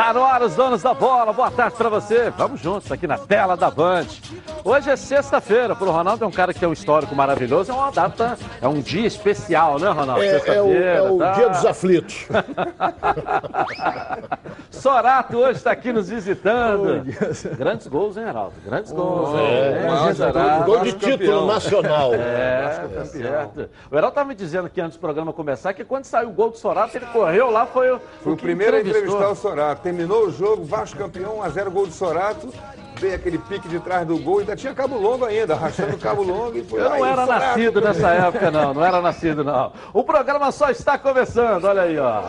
Está no ar os donos da bola. Boa tarde para você. Vamos juntos aqui na tela da Band. Hoje é sexta-feira. Para o Ronaldo é um cara que tem um histórico maravilhoso. É uma data, é um dia especial, né, Ronaldo? É, é o, é o tá? dia dos aflitos. Sorato hoje está aqui nos visitando. Oh, Grandes gols, hein, Heraldo? Grandes gols. Oh, é, é, gol de título nacional. É, tá certo. O Heraldo estava me dizendo aqui antes do programa começar que quando saiu o gol do Sorato, ele correu lá, foi, foi o primeiro a entrevistar o Sorato. Terminou o jogo, Vasco campeão, 1x0 gol do Sorato. Veio aquele pique de trás do gol, ainda tinha cabo longo ainda, arrastando cabo longo e foi Eu não era nascido nessa época, não, não era nascido, não. O programa só está começando, olha aí, ó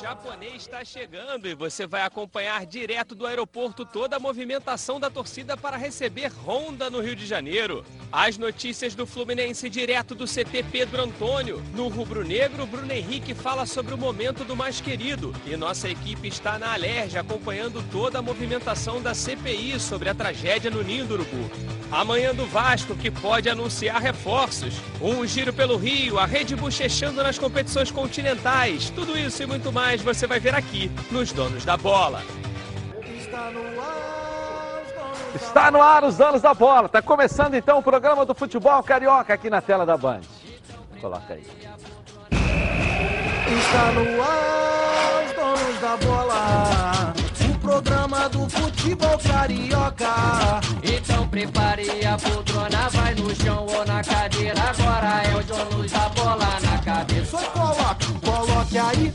japonês está chegando e você vai acompanhar direto do aeroporto toda a movimentação da torcida para receber Honda no Rio de Janeiro. As notícias do Fluminense direto do CT Pedro Antônio. No Rubro Negro, Bruno Henrique fala sobre o momento do mais querido. E nossa equipe está na Alerj acompanhando toda a movimentação da CPI sobre a tragédia no Ninho do Urubu. Amanhã do Vasco, que pode anunciar reforços. Um giro pelo Rio, a Rede bochechando nas competições continentais. Tudo isso e muito mais você vai ver aqui nos Donos da Bola. Está no ar, Está no ar os Donos da Bola. Está começando então o programa do futebol carioca aqui na tela da Band. Coloca aí. Está no ar os Donos da Bola programa do futebol carioca. Então prepare a poltrona, vai no chão ou na cadeira. Agora é o dono da bola na cabeça. Só coloque, coloque aí,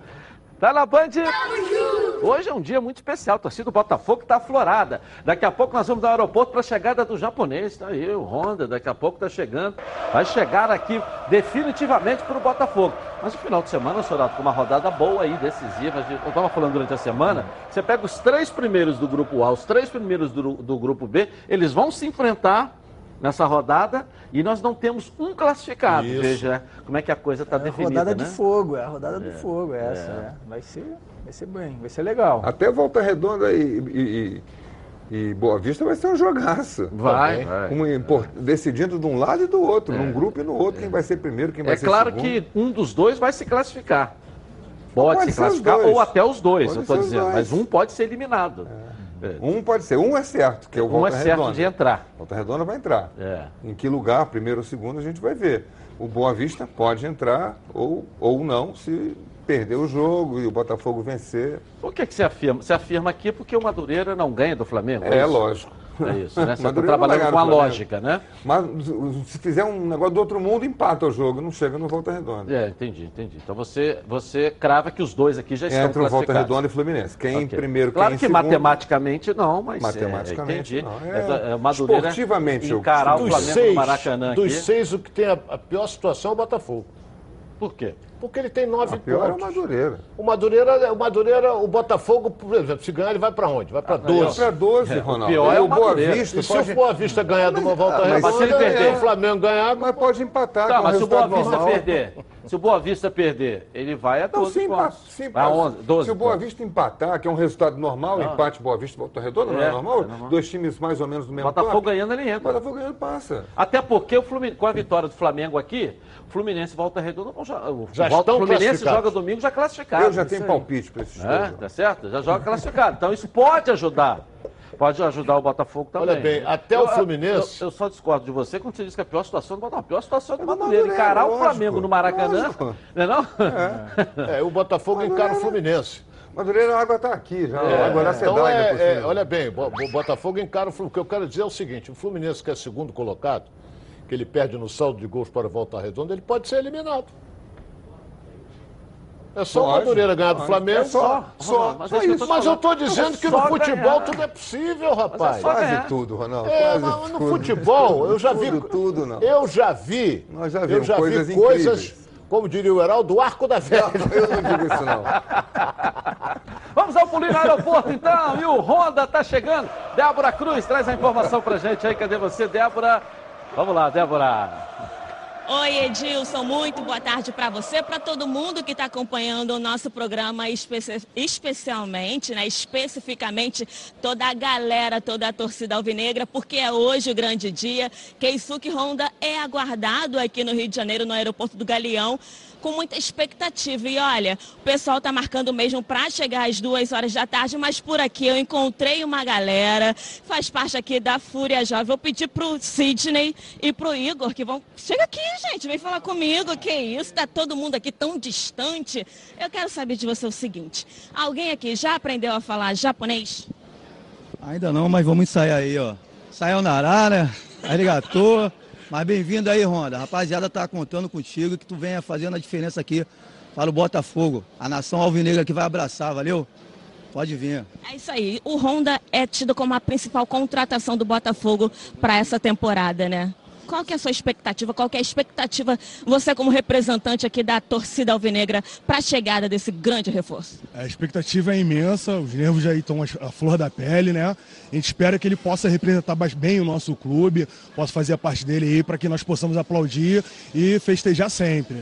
Tá na Band? Hoje é um dia muito especial. A torcida do Botafogo está aflorada. Daqui a pouco nós vamos ao aeroporto para a chegada do japonês. Tá aí o Honda, daqui a pouco está chegando. Vai chegar aqui definitivamente para o Botafogo. Mas no final de semana, Sorato, com uma rodada boa aí, decisiva. Eu estava falando durante a semana. Você pega os três primeiros do grupo A, os três primeiros do, do grupo B, eles vão se enfrentar nessa rodada e nós não temos um classificado. Isso. Veja como é que a coisa está é definida. É a rodada né? de fogo, é a rodada do é. fogo é essa. É. Vai, ser, vai ser bem, vai ser legal. Até Volta Redonda e, e, e Boa Vista vai ser um jogaço. Vai. vai. Um, decidindo de um lado e do outro, num grupo e no outro, quem vai ser primeiro, quem vai ser segundo. É claro que um dos dois vai se classificar. Pode, pode se classificar ou até os dois, pode eu estou dizendo. Mas um pode ser eliminado. É. É. Um pode ser, um é certo, que é o Um é certo Redonda. de entrar. Volta Redonda vai entrar. É. Em que lugar, primeiro ou segundo, a gente vai ver. O Boa Vista pode entrar ou, ou não, se perder o jogo e o Botafogo vencer. Por que, que você afirma? Você afirma aqui porque o Madureira não ganha do Flamengo? É, é lógico. É isso, né? Você está trabalhando com a lógica, né? Mas se fizer um negócio do outro mundo, empata o jogo, não chega no Volta Redonda. É, entendi, entendi. Então você, você crava que os dois aqui já estão Entre o Volta Redonda e Fluminense. Quem okay. primeiro, Claro quem que segundo... matematicamente não, mas matematicamente, é, entendi. Não. É, é, Madureira esportivamente, encarar o Flamengo seis, no Maracanã Dos aqui. seis, o que tem a, a pior situação é o Botafogo. Por quê? Porque ele tem nove a pior pontos. É o Madureira. O Madureira, o Madureira, o Botafogo, por exemplo, se ganhar, ele vai para onde? Vai para 12. Vai para 12, Ronaldo. O pior é o Boa Vista. E pode... se o Boa Vista ganhar de uma volta redonda, mas se ele perder, o Flamengo ganhar, mas pode empatar tá, com mas o se o Boa Vista normal. perder, se o Boa Vista perder, ele vai a 12 não, pontos. Se, a 11, 12 se o Boa Vista empatar, que é um resultado normal, não. empate Boa Vista Volta Redonda, não é, é normal? É normal? Dois times mais ou menos do mesmo Botafogo ganhando, ele entra. Botafogo ganhando, passa. Até porque o Fluminense, com a vitória do Flamengo aqui, Fluminense Volta Redonda, já, já o Fluminense joga domingo já classificado. Eu já tenho palpite para esses é, Tá certo? Já joga classificado. Então isso pode ajudar. Pode ajudar o Botafogo também. Olha bem, até eu, o Fluminense. Eu, eu, só discordo de você quando você diz que é a pior situação do Botafogo. A pior situação do Madureira. Encarar o Flamengo no Maracanã. Lógico. Não é não? É, é o Botafogo encara o Fluminense. Madureira, a água está aqui já. É, água então é, é, Olha bem, o Botafogo encara o Fluminense. O que eu quero dizer é o seguinte: o Fluminense, que é segundo colocado, que ele perde no saldo de gols para a volta redonda, ele pode ser eliminado. É só o Madureira ganhar do Flamengo. É só, só, mas, só isso. mas eu estou dizendo que no futebol ganhar. tudo é possível, rapaz. É Quase tudo, Ronaldo. É, Quase no tudo. futebol, eu já vi. Tudo, tudo, não. Eu já vi. Nós já vimos eu já coisas vi incríveis. coisas, como diria o Heraldo, do arco da velha. Não, eu não digo isso, não. Vamos ao pulinho no aeroporto, então. E o Honda está chegando. Débora Cruz traz a informação pra gente aí. Cadê você, Débora? Vamos lá, Débora. Oi, Edilson, muito boa tarde para você, para todo mundo que está acompanhando o nosso programa, especi especialmente, né, especificamente toda a galera, toda a torcida alvinegra, porque é hoje o grande dia. Keisuke Honda é aguardado aqui no Rio de Janeiro, no aeroporto do Galeão com muita expectativa. E olha, o pessoal está marcando mesmo para chegar às duas horas da tarde, mas por aqui eu encontrei uma galera, faz parte aqui da Fúria Jovem. Vou pedir pro Sidney e pro Igor que vão. Chega aqui, gente, vem falar comigo. Que isso? Tá todo mundo aqui tão distante. Eu quero saber de você o seguinte: alguém aqui já aprendeu a falar japonês? Ainda não, mas vamos ensaiar aí, ó. Sayonara, né? Arigato. Mas bem-vindo aí, Ronda. Rapaziada tá contando contigo que tu venha fazendo a diferença aqui para o Botafogo. A nação alvinegra que vai abraçar, valeu? Pode vir. É isso aí. O Honda é tido como a principal contratação do Botafogo para essa temporada, né? Qual que é a sua expectativa? Qual que é a expectativa, você como representante aqui da torcida alvinegra, para a chegada desse grande reforço? A expectativa é imensa, os nervos já estão à flor da pele, né? A gente espera que ele possa representar bem o nosso clube, possa fazer a parte dele aí para que nós possamos aplaudir e festejar sempre.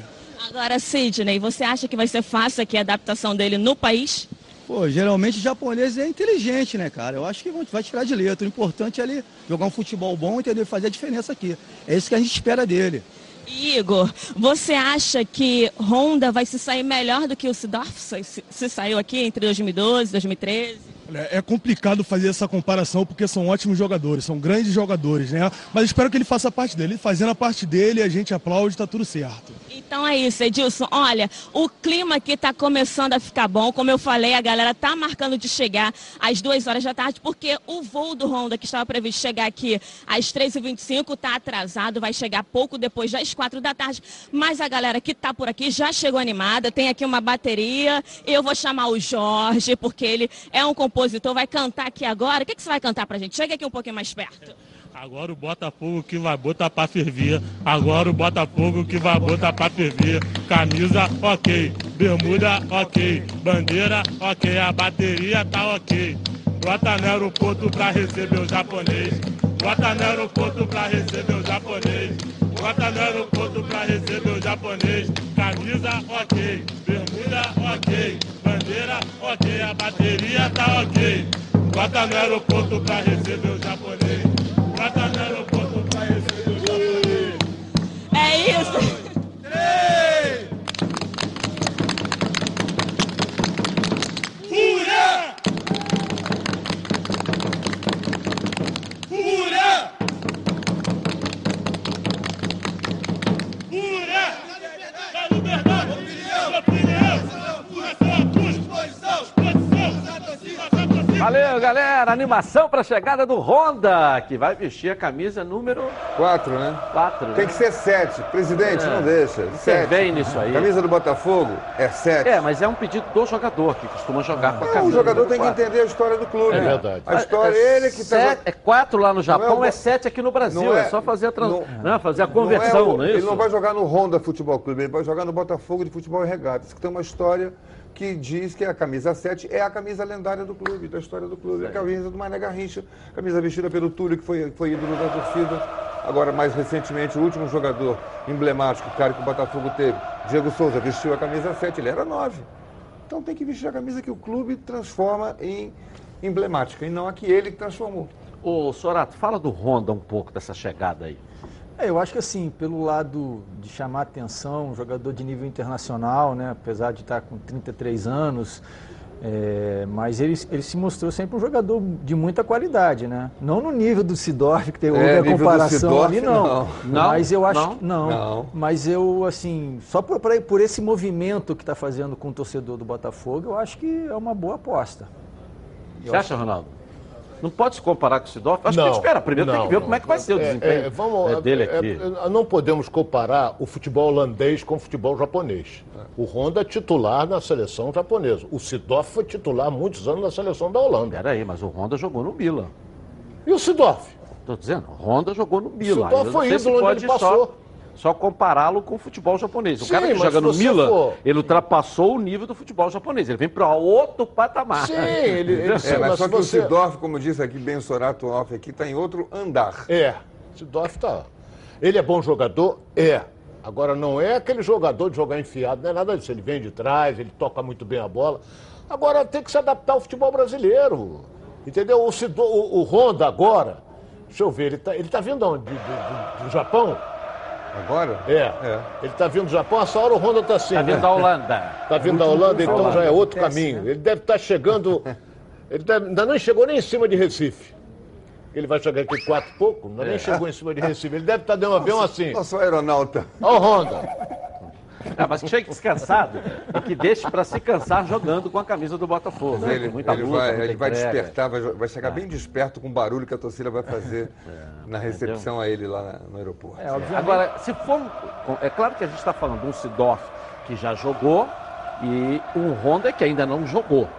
Agora, Sidney, você acha que vai ser fácil aqui a adaptação dele no país? Pô, geralmente o japonês é inteligente, né, cara? Eu acho que vai tirar de letra. O importante é ele jogar um futebol bom, entendeu? Fazer a diferença aqui. É isso que a gente espera dele. Igor, você acha que Honda vai se sair melhor do que o Sidorf se, se saiu aqui entre 2012 e 2013? É complicado fazer essa comparação porque são ótimos jogadores, são grandes jogadores, né? Mas espero que ele faça a parte dele. Fazendo a parte dele, a gente aplaude, tá tudo certo. Então é isso, Edilson. Olha, o clima aqui tá começando a ficar bom. Como eu falei, a galera tá marcando de chegar às duas horas da tarde, porque o voo do Honda, que estava previsto chegar aqui às 3h25, tá atrasado, vai chegar pouco depois das quatro da tarde. Mas a galera que tá por aqui já chegou animada, tem aqui uma bateria. Eu vou chamar o Jorge, porque ele é um compositor compositor vai cantar aqui agora. O que, que você vai cantar pra gente? Chega aqui um pouquinho mais perto. Agora o Botafogo que vai botar pra ferver. Agora o Botafogo que vai botar pra ferver. Camisa ok, bermuda ok, bandeira ok, a bateria tá ok. Bota no aeroporto pra receber o japonês. Bota no aeroporto pra receber o japonês. Bota no aeroporto pra receber o japonês. Camisa ok, bermuda ok, bandeira ok, a bateria tá ok. Bota no aeroporto pra receber o japonês. Bota no aeroporto pra receber o japonês. É isso. Galera. Animação para a chegada do Honda, que vai vestir a camisa número Quatro, né? 4. Tem que ser sete. Presidente, não deixa. Sete. bem nisso aí. Camisa do Botafogo é sete. É, mas é um pedido do jogador, que costuma jogar com a Não, camisa o jogador tem que quatro. entender a história do clube. É verdade. A história é ele que Sete- tá... É quatro lá no Japão, é é, o- sete aqui no Brasil. não é, é- só fazer a, trans... não- não, fazer a Não é conversão, o- não é, Ele isso? não vai jogar no Honda Futebol Clube, ele vai jogar no Botafogo de Futebol e Regatas, que tem uma história que diz que a camisa 7 é a camisa lendária do clube, da história do clube. É a camisa do Mané Garrincha, camisa vestida pelo Túlio, que foi, foi ídolo da torcida. Agora, mais recentemente, o último jogador emblemático, cara que o Botafogo teve, Diego Souza, vestiu a camisa 7, ele era 9. Então tem que vestir a camisa que o clube transforma em emblemática, e não a que ele transformou. Ô, Sorato, fala do Honda um pouco, dessa chegada aí. É, eu acho que assim, pelo lado de chamar atenção, um jogador de nível internacional, né, apesar de estar com 33 anos, é, mas ele, ele se mostrou sempre um jogador de muita qualidade, né? Não no nível do Sidorf, que tem houve a comparação Sidorf, ali, não. não. Não? Mas eu acho Não? que não. Não. Mas eu, assim, só por, por, por esse movimento que está fazendo com o torcedor do Botafogo, eu acho que é uma boa aposta. Você acha, Ronaldo? Não pode se comparar com o Sidorf? Acho que Não, tem que esperar. Primeiro tem não, que ver não. como é que vai ser o É, desempenho é, vamos, é, dele é, aqui. é, não podemos comparar o futebol holandês com o futebol japonês. O Honda é titular na seleção japonesa. O Sidorf foi titular há muitos anos na seleção da Holanda. Peraí, mas o Honda jogou no Milan. E o Sidorf? Tô dizendo, o Honda jogou no Milan. Sidorf Eu foi ídolo onde ele passou. só, só compará-lo com o futebol japonês. O Sim, cara que joga no Milan, for- ele ultrapassou o nível do futebol japonês. Ele vem para outro patamar. Sim, ele, ele É, mas mas só que você... o Sidorf, como disse aqui bem o Sorato Off, aqui está em outro andar. É, Sidorf tá. Ele é bom jogador? É. Agora, não é aquele jogador de jogar enfiado, não é nada disso. Ele vem de trás, ele toca muito bem a bola. Agora, tem que se adaptar ao futebol brasileiro. Entendeu? O, Cido, o, o Honda agora, deixa eu ver, ele tá, ele tá vindo onde? Do, do- do Japão? Agora? É. Ele tá vindo do Japão, essa hora o Honda tá assim. Tá vindo né? da Holanda. Tá vindo da Holanda, então Holanda. já é outro caminho. né? Ele deve estar chegando. Ele deve- ainda não chegou nem em cima de Recife. Ele vai chegar aqui quatro e pouco, ainda nem chegou em cima de Recife. Ele deve estar dando um avião assim. Nosso aeronauta. Ó o Honda. Ah, mas que chegue descansado e que deixe para se cansar jogando com a camisa do Botafogo. né? Ele, muita ele luta, vai, muita ele vai despertar, vai, vai chegar bem desperto com o barulho que a torcida vai fazer na recepção a ele lá na- no aeroporto. É. Agora, se for. É claro que a gente está falando de um Sidorf que já jogou e um Honda que ainda não jogou.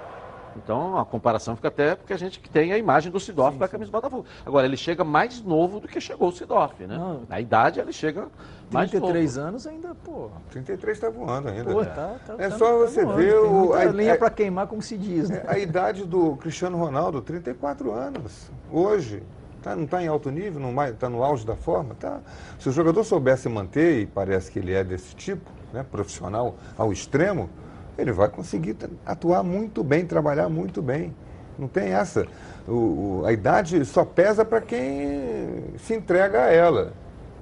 Então a comparação fica até porque a gente que tem a imagem do Sidorf com a camisa do Botafogo. Agora, ele chega mais novo do que chegou o Sidorf, né? Não. Na idade ele chega mais 33 novo. anos ainda, pô. 33 está voando ainda. Pô, né? tá, tá, É tá- só tá você voando. ver o- a- lenha a- pra queimar, como se diz, né? A idade do Cristiano Ronaldo, 34 anos, hoje. Tá, não está em alto nível, não está no auge da forma? Tá. Se o jogador soubesse manter, e parece que ele é desse tipo, né, profissional ao extremo, ele vai conseguir atuar muito bem, trabalhar muito bem. Não tem essa. O- o- a idade só pesa para quem se entrega a ela.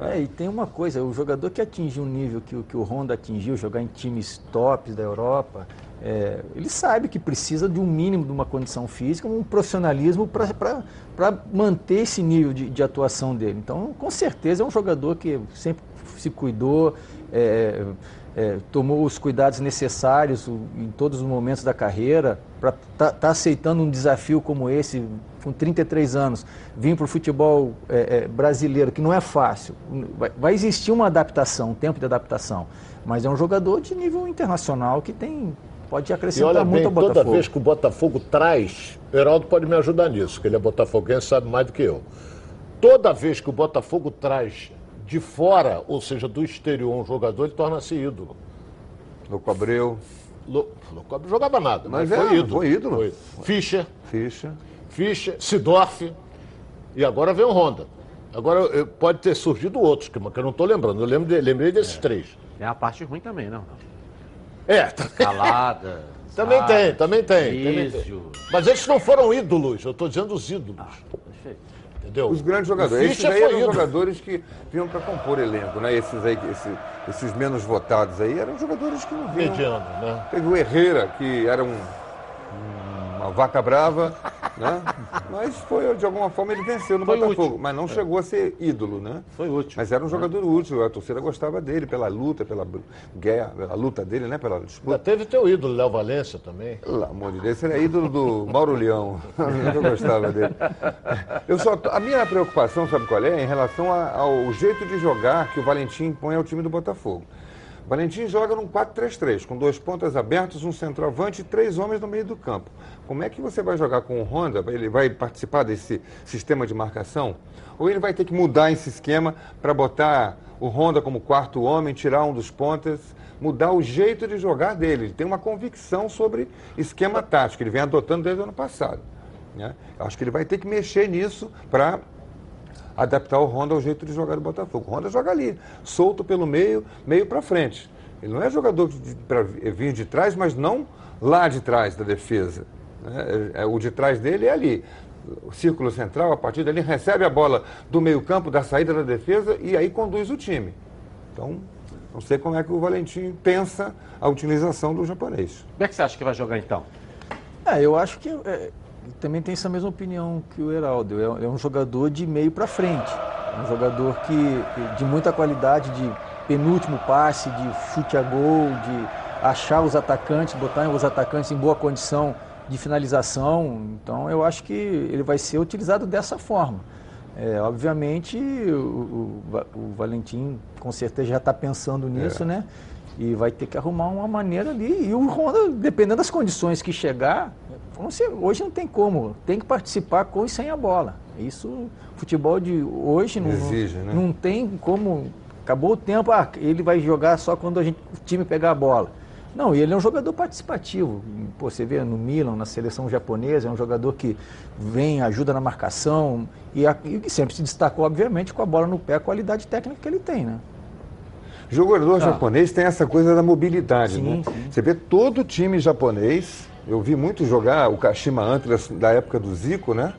É, e tem uma coisa, o jogador que atingiu um nível que, o- que o Honda atingiu, jogar em times tops da Europa, é, ele sabe que precisa de um mínimo de uma condição física, um profissionalismo para manter esse nível de, de atuação dele. Então, com certeza, é um jogador que sempre se cuidou, é, é, tomou os cuidados necessários em todos os momentos da carreira para estar aceitando um desafio como esse, com 33 anos, vir para o futebol é, é, brasileiro, que não é fácil. Vai, vai existir uma adaptação, um tempo de adaptação, mas é um jogador de nível internacional que tem pode E acrescentar olha muito bem, ao toda Botafogo. vez que o Botafogo traz, o Heraldo pode me ajudar nisso, que ele é botafoguense, sabe mais do que eu. Toda vez que o Botafogo traz de fora, ou seja, do exterior, um jogador, ele torna-se ídolo. Louco Abreu, Lo- Louco não jogava nada, mas, Mas foi é, ídolo. foi ídolo. Fischer, Ficha. Fischer, Sidorf, e agora vem o Honda. Agora pode ter surgido outros, que eu não estou lembrando. Eu lembro de- lembrei desses três. Tem a parte ruim também, não. É, também, Calada. também sabe? tem, também tem. também tem. Mas eles não foram ídolos, eu estou dizendo os ídolos. Perfeito. Entendeu? Os grandes jogadores. Esses aí eram ídolo. jogadores que vinham para compor elenco, né? Esses aí, esse- esses menos votados aí, eram jogadores que não vinham. Mediano, né? Teve o Herrera, que era um, uma vaca brava, né? Mas foi, de alguma forma, ele venceu no Foi Botafogo. útil. Mas não chegou a ser ídolo, né? Foi útil. Mas era um jogador útil, a torcida gostava dele, pela luta, pela guerra, pela luta dele, né? Pela Já disputa. teve teu ídolo, Léo Valência também. Pelo amor de Deus, esse era ídolo do Mauro Leão. Eu gostava dele. Eu só, a minha preocupação, sabe qual é? Em relação a- ao jeito de jogar que o Valentim impõe ao time do Botafogo. Valentim joga num 4-3-3, com dois pontas abertos, um centroavante e três homens no meio do campo. Como é que você vai jogar com o Honda? Ele vai participar desse sistema de marcação? Ou ele vai ter que mudar esse esquema para botar o Honda como quarto homem, tirar um dos pontas, mudar o jeito de jogar dele? Ele tem uma convicção sobre esquema tático, ele vem adotando desde o ano passado. Né? Acho que ele vai ter que mexer nisso para adaptar o Honda ao jeito de jogar do Botafogo. O Honda joga ali, solto pelo meio, meio para frente. Ele não é jogador para vir de trás, mas não lá de trás da defesa. né? É- é- o de trás dele é ali. O círculo central, a partir dali, recebe a bola do meio-campo, da saída da defesa e aí conduz o time. Então, não sei como é que o Valentim pensa a utilização do japonês. Como é que você acha que vai jogar então? É, eu acho que é, também tem essa mesma opinião que o Heraldo. É, é um jogador de meio para frente. É um jogador que de muita qualidade, de penúltimo passe, de chute a gol, de achar os atacantes, botar os atacantes em boa condição de finalização. Então eu acho que ele vai ser utilizado dessa forma. É, obviamente o, o, o Valentim com certeza já está pensando nisso, né? E vai ter que arrumar uma maneira ali. E o Honda, dependendo das condições que chegar, hoje não tem como. Tem que participar com e sem a bola. Isso, futebol de hoje não, Exige, né? não tem como. Acabou o tempo, ah, ele vai jogar só quando a gente, o time pegar a bola. Não, e ele é um jogador participativo. Pô, você vê no Milan, na seleção japonesa, é um jogador que vem, ajuda na marcação e, a- e que sempre se destacou, obviamente, com a bola no pé, a qualidade técnica que ele tem, né? O jogador japonês tem essa coisa da mobilidade, Sim, né? sim. Você vê todo time japonês, eu vi muito jogar o Kashima Antlers da época do Zico, né?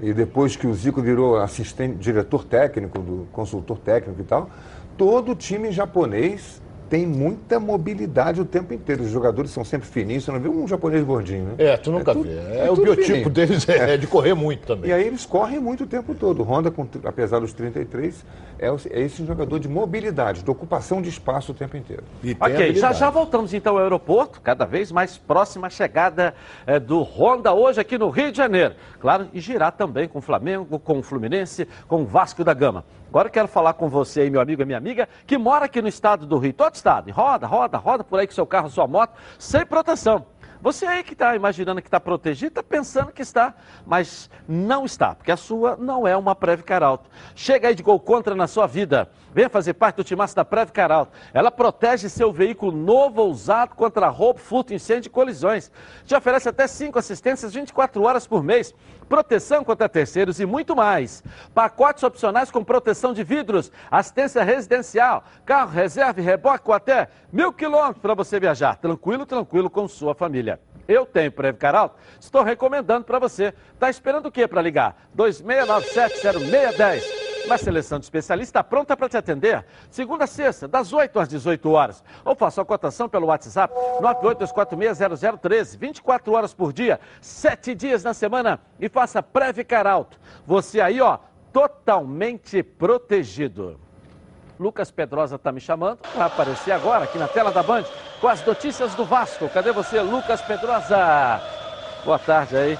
E depois que o Zico virou assistente, diretor técnico, do consultor técnico e tal, todo time japonês tem muita mobilidade o tempo inteiro. Os jogadores são sempre fininhos, você não vê um japonês gordinho, né? É, tu nunca tudo- vê. é É, o biotipo fininho. deles é, é de correr muito também. E aí eles correm muito o tempo todo. O Honda, com- apesar dos 33, é, é esse jogador de mobilidade, de ocupação de espaço o tempo inteiro. E Ok, já já voltamos então ao aeroporto, cada vez mais próxima a chegada eh, do Honda hoje aqui no Rio de Janeiro. Claro, e girar também com o Flamengo, com o Fluminense, com o Vasco da Gama. Agora quero falar com você meu amigo e minha amiga, que mora aqui no estado do Rio, todo estado, roda, roda, roda por aí com seu carro, sua moto, sem proteção. Você aí que está imaginando que está protegido, está pensando que está, mas não está, porque a sua não é uma Previcar Alto. Chega aí de gol contra na sua vida. Venha fazer parte do timaço da Previcar Alto. Ela protege seu veículo novo ou usado contra roubo, furto, incêndio e colisões. Te oferece até 5 assistências 24 horas por mês, proteção contra terceiros e muito mais. Pacotes opcionais com proteção de vidros, assistência residencial, carro reserva e reboque com até mil quilômetros para você viajar. Tranquilo, tranquilo com sua família. Eu tenho Previcar Alto, estou recomendando para você. Está esperando o quê para ligar? 26970610. Uma seleção de especialistas está pronta para te atender. Segunda a sexta, das 8 às 18 horas. Ou faça a cotação pelo WhatsApp 982460013. 24 horas por dia, 7 dias na semana. E faça Previcar Alto. Você aí, ó, totalmente protegido. Lucas Pedrosa está me chamando, vai aparecer agora aqui na tela da Band com as notícias do Vasco. Cadê você, Lucas Pedrosa? Boa tarde aí,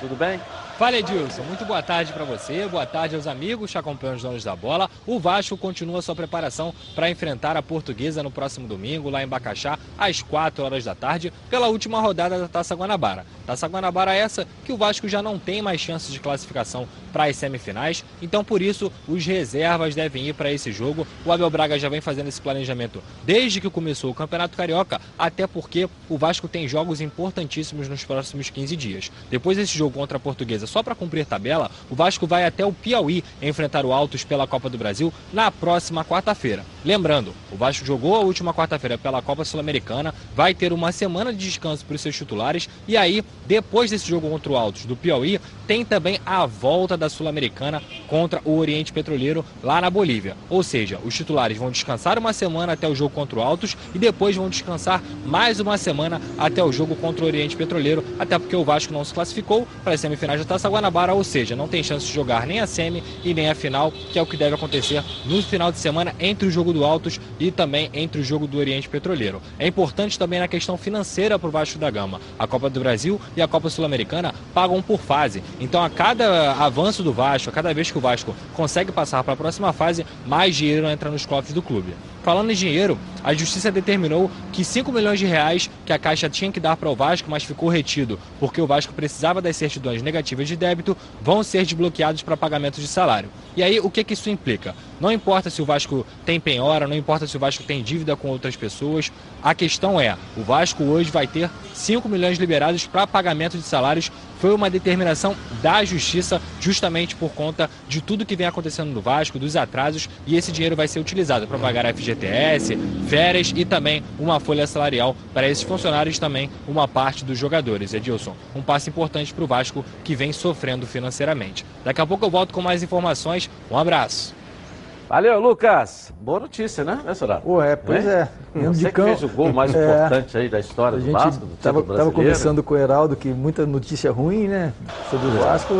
tudo bem? Fala Edilson, muito boa tarde para você, boa tarde aos amigos que acompanham os donos da bola. O Vasco continua sua preparação para enfrentar a Portuguesa no próximo domingo, lá em Bacaxá, às 4 horas da tarde, pela última rodada da Taça Guanabara. Taça Guanabara essa que o Vasco já não tem mais chances de classificação para as semifinais, então por isso os reservas devem ir para esse jogo. O Abel Braga já vem fazendo esse planejamento desde que começou o Campeonato Carioca, até porque o Vasco tem jogos importantíssimos nos próximos 15 dias. Depois desse jogo contra a Portuguesa, só para cumprir tabela, o Vasco vai até o Piauí enfrentar o Altos pela Copa do Brasil na próxima quarta-feira. Lembrando, o Vasco jogou a última quarta-feira pela Copa Sul-Americana, vai ter uma semana de descanso para os seus titulares e aí, depois desse jogo contra o Altos do Piauí, tem também a volta da Sul-Americana contra o Oriente Petroleiro lá na Bolívia. Ou seja, os titulares vão descansar uma semana até o jogo contra o Altos e depois vão descansar mais uma semana até o jogo contra o Oriente Petroleiro, até porque o Vasco não se classificou para as semifinais da Taça Guanabara, ou seja, não tem chance de jogar nem a semi e nem a final, que é o que deve acontecer no final de semana entre o jogo do Altos e também entre o jogo do Oriente Petroleiro. É importante também na questão financeira para o Vasco da Gama. A Copa do Brasil e a Copa Sul-Americana pagam por fase. Então, a cada avanço do Vasco, a cada vez que o Vasco consegue passar para a próxima fase, mais dinheiro entra nos cofres do clube. Falando em dinheiro, a justiça determinou que 5 milhões de reais que a Caixa tinha que dar para o Vasco, mas ficou retido porque o Vasco precisava das certidões negativas de débito, vão ser desbloqueados para pagamento de salário. E aí, o que, que isso implica? Não importa se o Vasco tem penhora, não importa se o Vasco tem dívida com outras pessoas, a questão é, o Vasco hoje vai ter 5 milhões liberados para pagamento de salários. Foi uma determinação da Justiça justamente por conta de tudo que vem acontecendo no Vasco, dos atrasos, e esse dinheiro vai ser utilizado para pagar FGTS, férias e também uma folha salarial para esses funcionários também uma parte dos jogadores. Edilson, um passo importante para o Vasco que vem sofrendo financeiramente. Daqui a pouco eu volto com mais informações. Um abraço. Valeu, Lucas. Boa notícia, né, né Soraya? Pô, é, pois é. Dentro Você de que campo. fez o gol mais É. importante aí da história A do gente Vasco, do título brasileiro. conversando com o Heraldo que muita notícia ruim, né? Sobre o Vasco.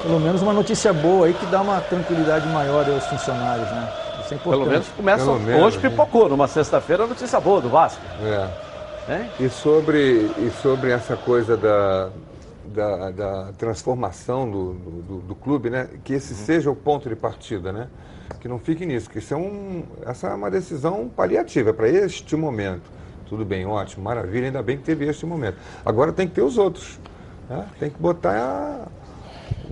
Pelo menos uma notícia boa aí que dá uma tranquilidade maior aos funcionários, né? Isso é importante. Pelo menos começa Pelo menos, hoje né? pipocou, numa sexta-feira, notícia boa do Vasco. É. Hein? E sobre, e sobre essa coisa da, da, da transformação do, do, do- do clube, né? Que esse seja o ponto de partida, né? Que não fique nisso, que isso é um, essa é uma decisão paliativa para este momento. Tudo bem, ótimo, maravilha, ainda bem que teve este momento. Agora tem que ter os outros. né? Tem que botar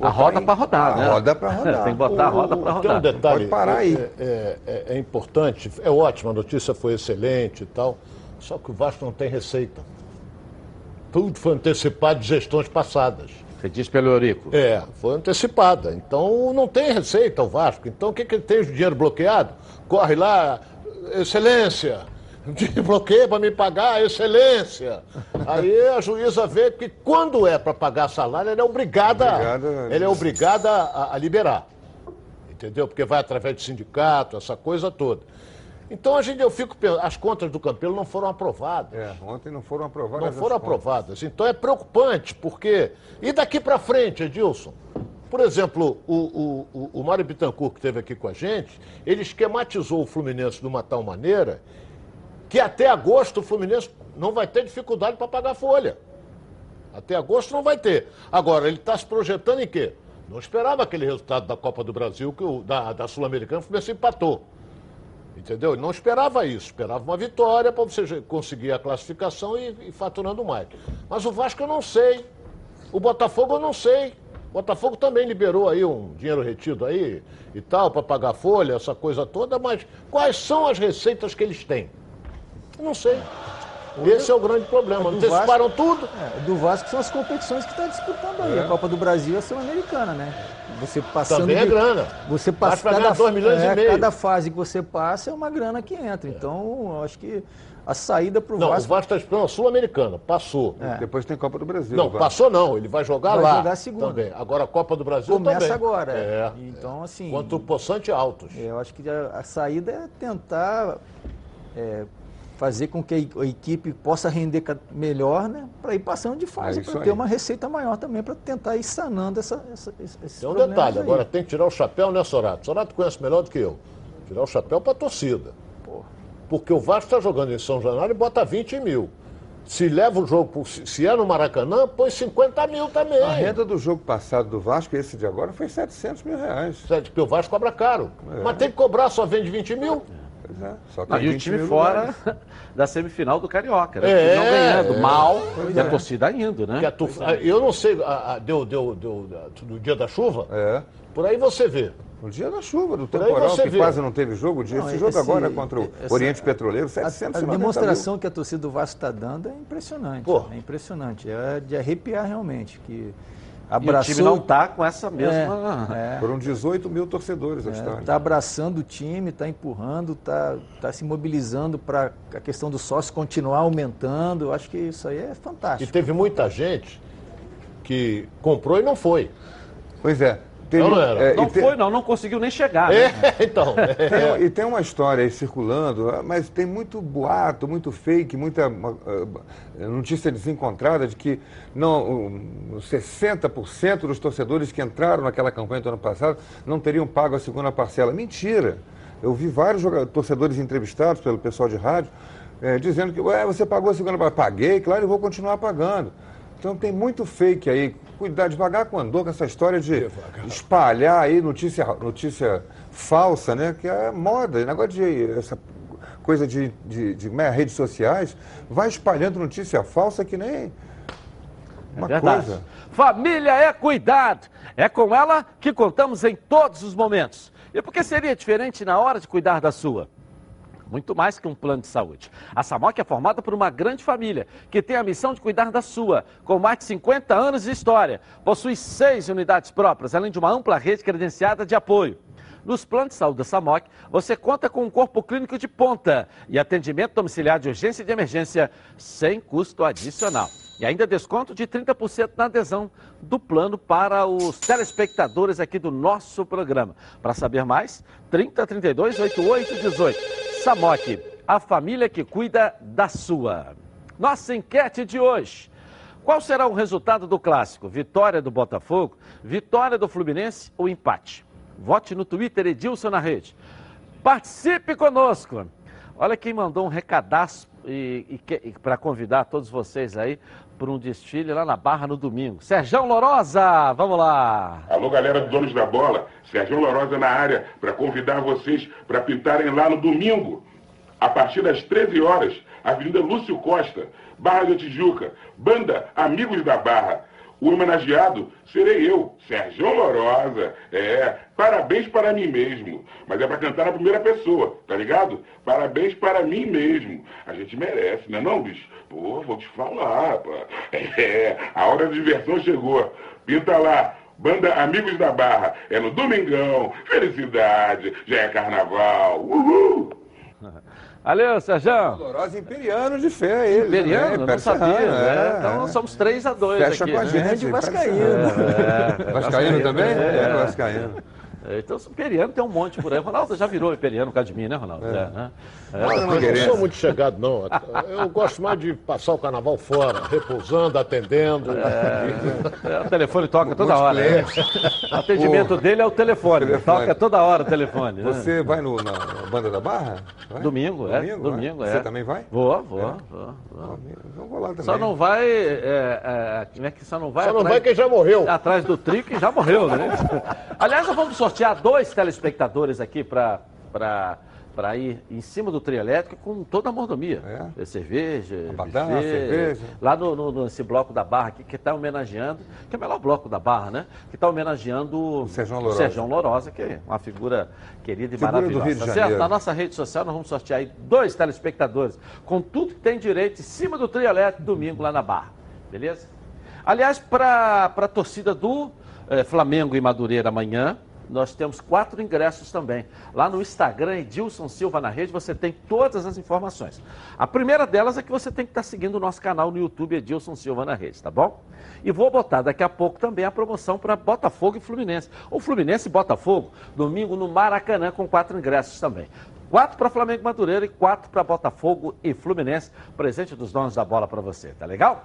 a. A roda para rodar, a né? roda para rodar. Tem que botar a roda para o- Tem um rodar. detalhe. pode parar aí. É, é- é- é importante, é ótimo, a notícia foi excelente e tal. Só que o Vasco não tem receita. Tudo foi antecipado de gestões passadas. Você diz pelo Eurico. É, foi antecipada. Então não tem receita o Vasco. Então o que, que ele tem de dinheiro bloqueado? Corre lá, excelência, bloqueio para me pagar, excelência. Aí a juíza vê que quando é para pagar salário, ela é obrigada, Obrigada. ela é obrigada a, a liberar. Entendeu? Porque vai através de sindicato, essa coisa toda. Então a gente, eu fico as contas do Campelo não foram aprovadas. É, ontem não foram aprovadas. Não foram contas. aprovadas. Então é preocupante, porque. E daqui para frente, Edilson? Por exemplo, o, o, o, o Mário Bittencourt, que esteve aqui com a gente, ele esquematizou o Fluminense de uma tal maneira que até agosto o Fluminense não vai ter dificuldade para pagar folha. Até agosto não vai ter. Agora, ele está se projetando em quê? Não esperava aquele resultado da Copa do Brasil, que o, da, da Sul-Americana, o Fluminense empatou. Entendeu? Ele não esperava isso, esperava uma vitória para você conseguir a classificação e, e faturando mais. Mas o Vasco eu não sei. O Botafogo eu não sei. O Botafogo também liberou aí um dinheiro retido aí e tal, para pagar folha, essa coisa toda, mas quais são as receitas que eles têm? Eu não sei. Esse é o grande problema. do Anteciparam tudo. É, do Vasco são as competições que está disputando aí. A Copa do Brasil e a Sul-Americana, né? Você passando. Também é de- grana. Você Vasco passa vai cada, ganhar dois milhões e é, meio. cada fase que você passa é uma grana que entra. Então, eu acho que a saída para o Não, o Vasco. Vasco está esperando a Sul-Americana. Passou. É. Depois tem Copa do Brasil. Não, Vasco. passou não. Ele vai jogar Vai lá. jogar a segunda. Também. Agora a Copa do Brasil Começa também. agora. É. Então, assim. Contra o Poçante Altos. Eu acho que a, a saída é tentar é, fazer com que a, equipe possa render melhor, né? Para ir passando de fase, É para aí. ter uma receita maior também, para tentar ir sanando essa, essa, esse- esses Tem um detalhe, aí. agora tem que tirar o chapéu, né, Sorato? Sorato conhece melhor do que eu. Tirar o chapéu para a torcida. Porque o Vasco está jogando em São Januário e bota 20 mil. Se leva o jogo, pro- se é no Maracanã, põe 50 mil também. A renda do jogo passado do Vasco, esse de agora, foi 700 mil reais. Porque o Vasco cobra caro. É. Mas tem que cobrar, só vende 20 mil. Pois é, só Não, tem e o 20 time mil fora lugares. da semifinal do Carioca, né? É, não ganhando, é. mal, Pois e a é. torcida indo, né? Que a tu- a- Eu não sei, a- a- deu, deu, deu, no dia da chuva? É. Por aí você vê. No dia da chuva, do temporal, que vê. quase não teve jogo. Esse Não, jogo esse- agora é contra o essa- Oriente Petroleiro, A, 790 a mil. demonstração que a torcida do Vasco está dando é impressionante. Pô. É impressionante. É de arrepiar realmente. Que E o abraçou. time não tá com essa mesma... É, é. Foram 18 mil torcedores a estádio. Está abraçando o time, está empurrando, está tá se mobilizando para a questão do sócio continuar aumentando. Eu acho que isso aí é E fantástico. teve muita gente que comprou e não foi. Pois é. Teve, Não, não era. é, Não te- foi, não, não conseguiu nem chegar. né? É, então. Tem- e tem uma história aí circulando, mas tem muito boato, muito fake, muita ah, notícia desencontrada de que não, um, 60% dos torcedores que entraram naquela campanha do ano passado não teriam pago a segunda parcela. Mentira! Eu vi vários torcedores entrevistados pelo pessoal de rádio eh, dizendo que Ué, você pagou a segunda parcela. Paguei, claro, e vou continuar pagando. Então tem muito fake aí. Cuidar devagar com andou com essa história de espalhar aí notícia, notícia falsa, né? Que é moda, negócio de essa coisa de, de, de né, redes sociais, vai espalhando notícia falsa que nem uma Verdade. coisa. Família é cuidado. É com ela que contamos em todos os momentos. E por que seria diferente na hora de cuidar da sua? Muito mais que um plano de saúde. A Samok é formada por uma grande família que tem a missão de cuidar da sua, com mais de 50 anos de história. Possui seis unidades próprias, além de uma ampla rede credenciada de apoio. Nos planos de saúde da Samok, você conta com um corpo clínico de ponta e atendimento domiciliar de urgência e de emergência sem custo adicional. E ainda desconto de 30% na adesão do plano para os telespectadores aqui do nosso programa. Para saber mais, 30 32 88 18. Samok, a família que cuida da sua. Nossa enquete de hoje. Qual será o resultado do clássico? Vitória do Botafogo, vitória do Fluminense ou empate? Vote no Twitter Edilson na rede. Participe conosco. Olha quem mandou um recadaço e, para convidar todos vocês aí para um desfile lá na Barra no domingo. Serjão Lorosa, vamos lá. Alô, galera do Donos da Bola. Sérgio Lorosa na área para convidar vocês para pintarem lá no domingo, a partir das 13 horas, Avenida Lúcio Costa, Barra da Tijuca, Banda Amigos da Barra. O homenageado serei eu, Sérgio Lorosa. É, parabéns para mim mesmo. Mas é para cantar na primeira pessoa, tá ligado? Parabéns para mim mesmo. A gente merece, né não, bicho? Pô, vou te falar, pá. É, a hora da diversão chegou. Pinta lá. Banda Amigos da Barra. É no Domingão. Felicidade. Já é carnaval. Uhul! Valeu, Sérgio. Dolorosa Imperiano de fé, ele. Imperiano, né? não sabia. Né? é, Então é. nós somos 3 a 2 Fecha aqui. com a né? gente. Grande vascaíno. Serrano. É, Vascaíno também? É. É, Vascaíno. É, Então, Imperiano tem um monte por aí. Ronaldo já virou Imperiano por causa de mim, né, Ronaldo? É, né? É, Eu não sou muito chegado, não. Eu gosto mais de passar o carnaval fora, repousando, atendendo. é, o telefone toca toda hora. né? O atendimento dele é o telefone. Telefone. Toca toda hora o telefone. né? Você vai no, na, Banda da Barra? Vai? Domingo, é. Domingo, Domingo, é. Você também vai? Vou, vou, vou. vou. Então vou lá também. Só não vai. É, é, como é que só não vai? Só não atrás- vai quem já morreu. atrás do trio que já morreu, né? Aliás, nós vamos sortear dois telespectadores aqui para para ir em cima do trio elétrico com toda a mordomia. É. Cerveja, Abadá, buffet, cerveja. Lá no, no- nesse bloco da Barra aqui, que está homenageando, que é o melhor bloco da Barra, né? Que está homenageando o Sérgio Lorosa. Sérgio Lorosa, que é uma figura querida e Figura maravilhosa. Tá. Na nossa rede social nós vamos sortear aí dois telespectadores, com tudo que tem direito em cima do trio elétrico domingo lá na Barra. Beleza? Aliás, para a torcida do eh, Flamengo e Madureira amanhã, nós temos quatro ingressos também. Lá no Instagram, Edilson Silva na rede, você tem todas as informações. A primeira delas é que você tem que estar seguindo o nosso canal no YouTube, Edilson Silva na rede, tá bom? E vou botar daqui a pouco também a promoção para Botafogo e Fluminense. O Fluminense e Botafogo, domingo no Maracanã, com quatro ingressos também. Quatro para Flamengo Madureira e quatro para Botafogo e Fluminense. Presente dos donos da bola para você, tá legal?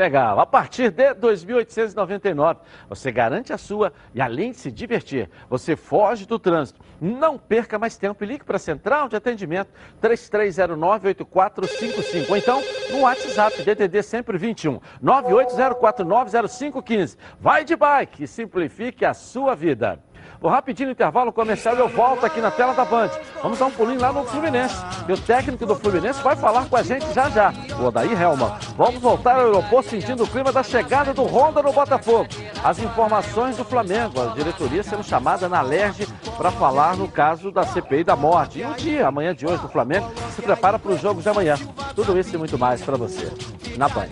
Legal. A partir de 2.899, você garante a sua e além de se divertir, você foge do trânsito. Não perca mais tempo e ligue para a Central de Atendimento 3309-8455. Ou então no WhatsApp DDD sempre 21 980490515. Vai de bike e simplifique a sua vida. Vou rapidinho no intervalo comercial eu volto aqui na tela da Band. Vamos dar um pulinho lá no Fluminense. E o técnico do Fluminense vai falar com a gente já já, o Odair Helman. Vamos voltar ao aeroporto sentindo o clima da chegada do Honda no Botafogo. As informações do Flamengo, a diretoria sendo chamada na LERJ para falar no caso da CPI da morte. E o dia, amanhã de hoje, do Flamengo, se prepara para os jogos de amanhã. Tudo isso e muito mais para você. Na Band.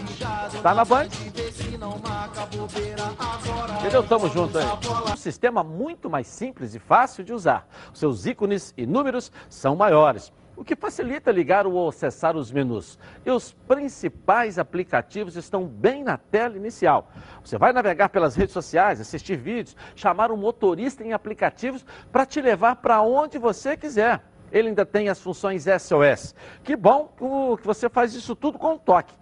Tá na Band? Entendeu? Tamo junto aí. Um sistema muito mais simples e fácil de usar. Seus ícones e números são maiores, o que facilita ligar ou acessar os menus. E os principais aplicativos estão bem na tela inicial. Você vai navegar pelas redes sociais, assistir vídeos, chamar um motorista em aplicativos para te levar para onde você quiser. Ele ainda tem as funções SOS. Que bom que você faz isso tudo com um toque.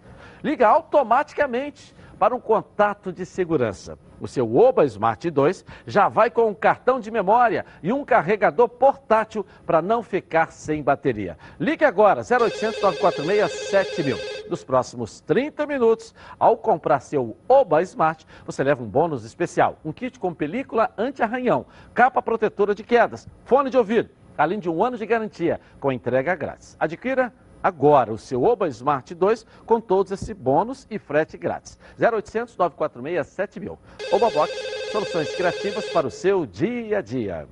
Liga automaticamente para um contato de segurança. O seu Oba Smart 2 já vai com um cartão de memória e um carregador portátil para não ficar sem bateria. Ligue agora, 0800 946 7000. Nos próximos 30 minutos, ao comprar seu Oba Smart, você leva um bônus especial, um kit com película anti-arranhão, capa protetora de quedas, fone de ouvido, além de um ano de garantia, com entrega grátis. Adquira agora o seu Oba Smart 2 com todos esses bônus e frete grátis. 0800 946 7000. Oba Box, soluções criativas para o seu dia a dia.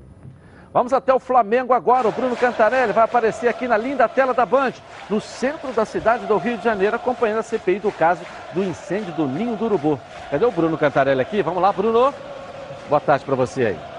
Vamos até o Flamengo agora. O Bruno Cantarelli vai aparecer aqui na linda tela da Band, no centro da cidade do Rio de Janeiro, acompanhando a CPI do caso do incêndio do Ninho do Urubu. Cadê o Bruno Cantarelli aqui? Vamos lá, Bruno. Boa tarde para você aí.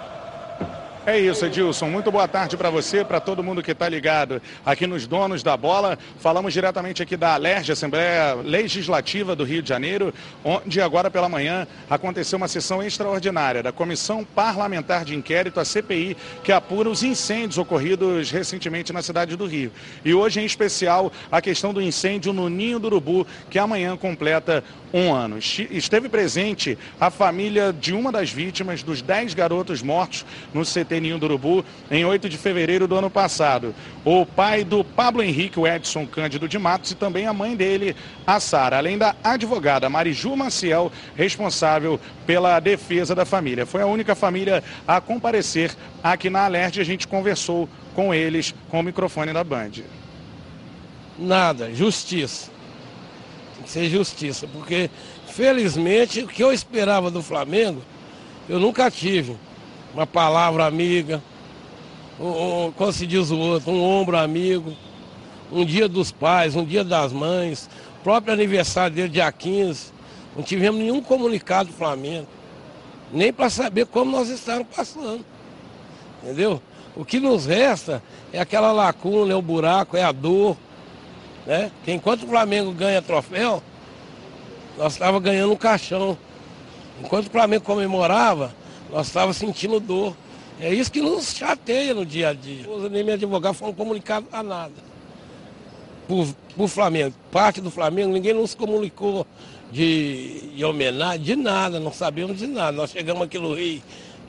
É isso, Edilson. Muito boa tarde para você, para todo mundo que está ligado aqui nos Donos da Bola. Falamos diretamente aqui da Alerj, Assembleia Legislativa do Rio de Janeiro, onde agora pela manhã aconteceu uma sessão extraordinária da Comissão Parlamentar de Inquérito, a CPI, que apura os incêndios ocorridos recentemente na cidade do Rio. E hoje, em especial, a questão do incêndio no Ninho do Urubu, que amanhã completa um ano. Esteve presente a família de uma das vítimas dos dez garotos mortos no CT Ninho do Urubu em 8 de fevereiro do ano passado. O pai do Pablo Henrique, o Edson Cândido de Matos, e também a mãe dele, a Sara, além da advogada Mariju Maciel, responsável pela defesa da família. Foi a única família a comparecer aqui na Alerte e a gente conversou com eles com o microfone da Band. Nada, justiça ser justiça, porque felizmente o que eu esperava do Flamengo, eu nunca tive. Uma palavra amiga, um, um, como se diz o outro, um ombro amigo, um dia dos pais, um dia das mães, próprio aniversário dele, dia 15, não tivemos nenhum comunicado do Flamengo, nem para saber como nós estávamos passando. Entendeu? O que nos resta é aquela lacuna, é o buraco, é a dor, né? Que enquanto o Flamengo ganha troféu, nós estávamos ganhando um caixão. Enquanto o Flamengo comemorava, nós estávamos sentindo dor. É isso que nos chateia no dia a dia. Nem meu advogado foram comunicados a nada. Por, por Flamengo. Parte do Flamengo, ninguém nos comunicou de, de homenagem, de nada, não sabemos de nada. Nós chegamos aqui no Rio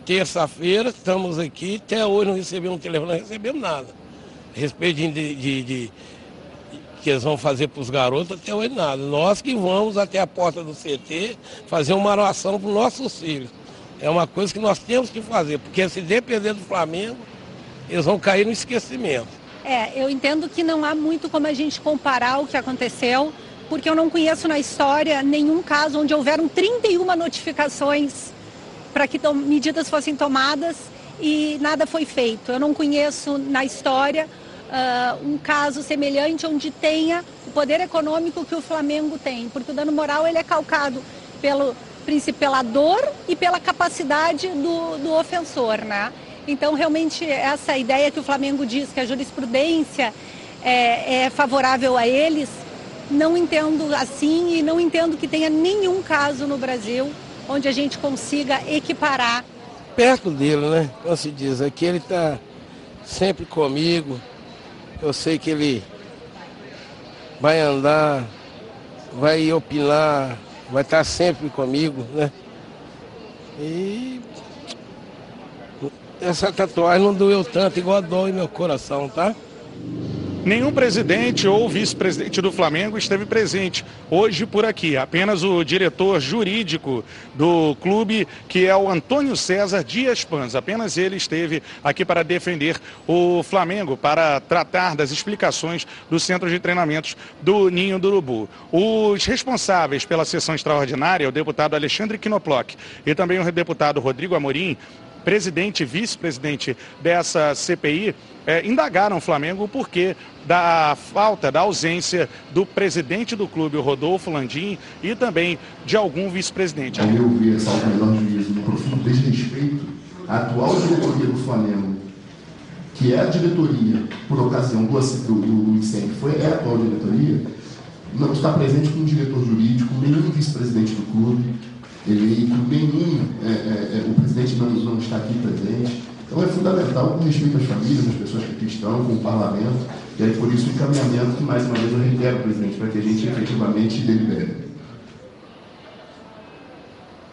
terça-feira, estamos aqui, até hoje não recebemos um telefone, não recebemos nada. A respeito de, de, de que eles vão fazer para os garotos, até hoje nada. Nós que vamos até a porta do CT fazer uma oração para os nossos filhos. É uma coisa que nós temos que fazer, porque se depender do Flamengo, eles vão cair no esquecimento. É, eu entendo que não há muito como a gente comparar o que aconteceu, porque eu não conheço na história nenhum caso onde houveram 31 notificações para que medidas fossem tomadas e nada foi feito. Eu não conheço na história uh, um caso semelhante onde tenha o poder econômico que o Flamengo tem, porque o dano moral ele é calcado pelo princípio pela dor e pela capacidade do, do ofensor, né? Então, realmente, essa ideia que o Flamengo diz que a jurisprudência é, é favorável a eles, não entendo assim e não entendo que tenha nenhum caso no Brasil onde a gente consiga equiparar. Perto dele, né? Como se diz, aqui ele está sempre comigo, eu sei que ele vai andar, vai opinar, vai estar sempre comigo, né? E essa tatuagem não doeu tanto, igual dói meu coração, tá? Nenhum presidente ou vice-presidente do Flamengo esteve presente hoje por aqui. Apenas o diretor jurídico do clube, que é o Antônio César Dias Pans. Apenas ele esteve aqui para defender o Flamengo, para tratar das explicações do centro de treinamentos do Ninho do Urubu. Os responsáveis pela sessão extraordinária, o deputado Alexandre Quinoploc e também o deputado Rodrigo Amorim, presidente e vice-presidente dessa CPI, é, indagaram o Flamengo o porquê da falta, da ausência do presidente do clube, o Rodolfo Landim, e também de algum vice-presidente. Ao meu ver, salvo o menor juízo, no profundo desrespeito à atual diretoria do Flamengo, que é a diretoria, por ocasião do, do, do incêndio, foi, é a atual diretoria, não está presente com um diretor jurídico, nenhum vice-presidente do clube, ele, nenhum, é, é, é, o presidente não, não está aqui presente. Então é fundamental com respeito às famílias, às pessoas que aqui estão, com o parlamento, e aí por isso o encaminhamento que mais uma vez eu reitero, presidente, para que a gente efetivamente delibere.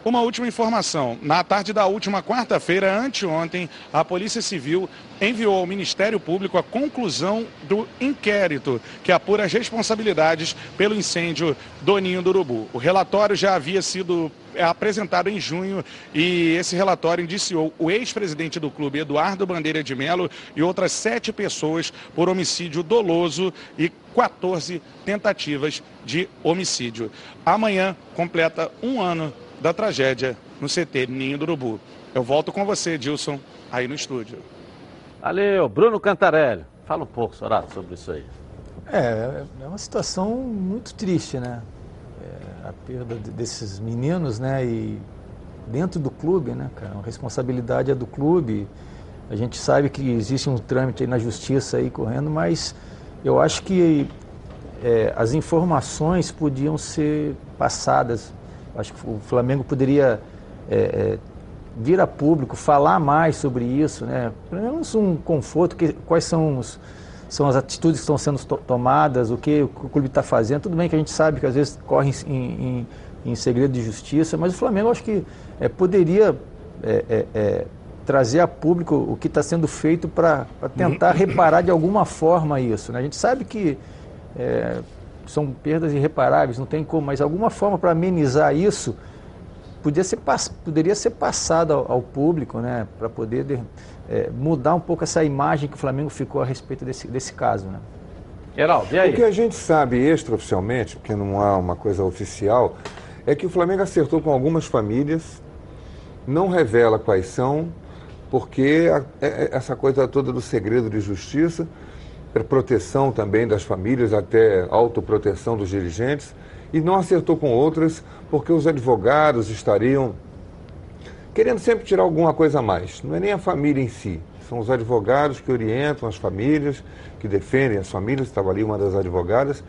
Uma última informação. Na tarde da última quarta-feira, anteontem, a Polícia Civil enviou ao Ministério Público a conclusão do inquérito que apura as responsabilidades pelo incêndio do Ninho do Urubu. O relatório já havia sido apresentado em junho e esse relatório indiciou o ex-presidente do clube, Eduardo Bandeira de Melo, e outras sete pessoas por homicídio doloso e 14 tentativas de homicídio. Amanhã completa um ano da tragédia no CT Ninho do Urubu. Eu volto com você, Dilson, aí no estúdio. Valeu, Bruno Cantarelli. Fala um pouco, Sorato, sobre isso aí. É, é uma situação muito triste, né? É, a perda desses meninos, né? E dentro do clube, né, cara? A responsabilidade é do clube. A gente sabe que existe um trâmite aí na justiça aí correndo, mas eu acho que é, as informações podiam ser passadas. Acho que o Flamengo poderia é, é, vir a público, falar mais sobre isso, né? Pelo menos um conforto, que, quais são, os, são as atitudes que estão sendo to tomadas, o que o clube está fazendo. Tudo bem que a gente sabe que às vezes corre em, em, em segredo de justiça, mas o Flamengo acho que é, poderia é, é, é trazer a público o que está sendo feito para tentar reparar de alguma forma isso. Né? A gente sabe que é, são perdas irreparáveis, não tem como, mas alguma forma para amenizar isso podia ser, poderia ser passada ao, ao público, né, para poder de, é, mudar um pouco essa imagem que o Flamengo ficou a respeito desse, desse caso. Né? Geraldo, e aí? O que a gente sabe extraoficialmente, porque não há uma coisa oficial, é que o Flamengo acertou com algumas famílias, não revela quais são, porque a, a, é, é, essa coisa toda do segredo de justiça, proteção também das famílias, até autoproteção dos dirigentes, e não acertou com outras porque os advogados estariam querendo sempre tirar alguma coisa a mais. Não é nem a família em si, são os advogados que orientam as famílias, que defendem as famílias, estava ali uma das advogadas,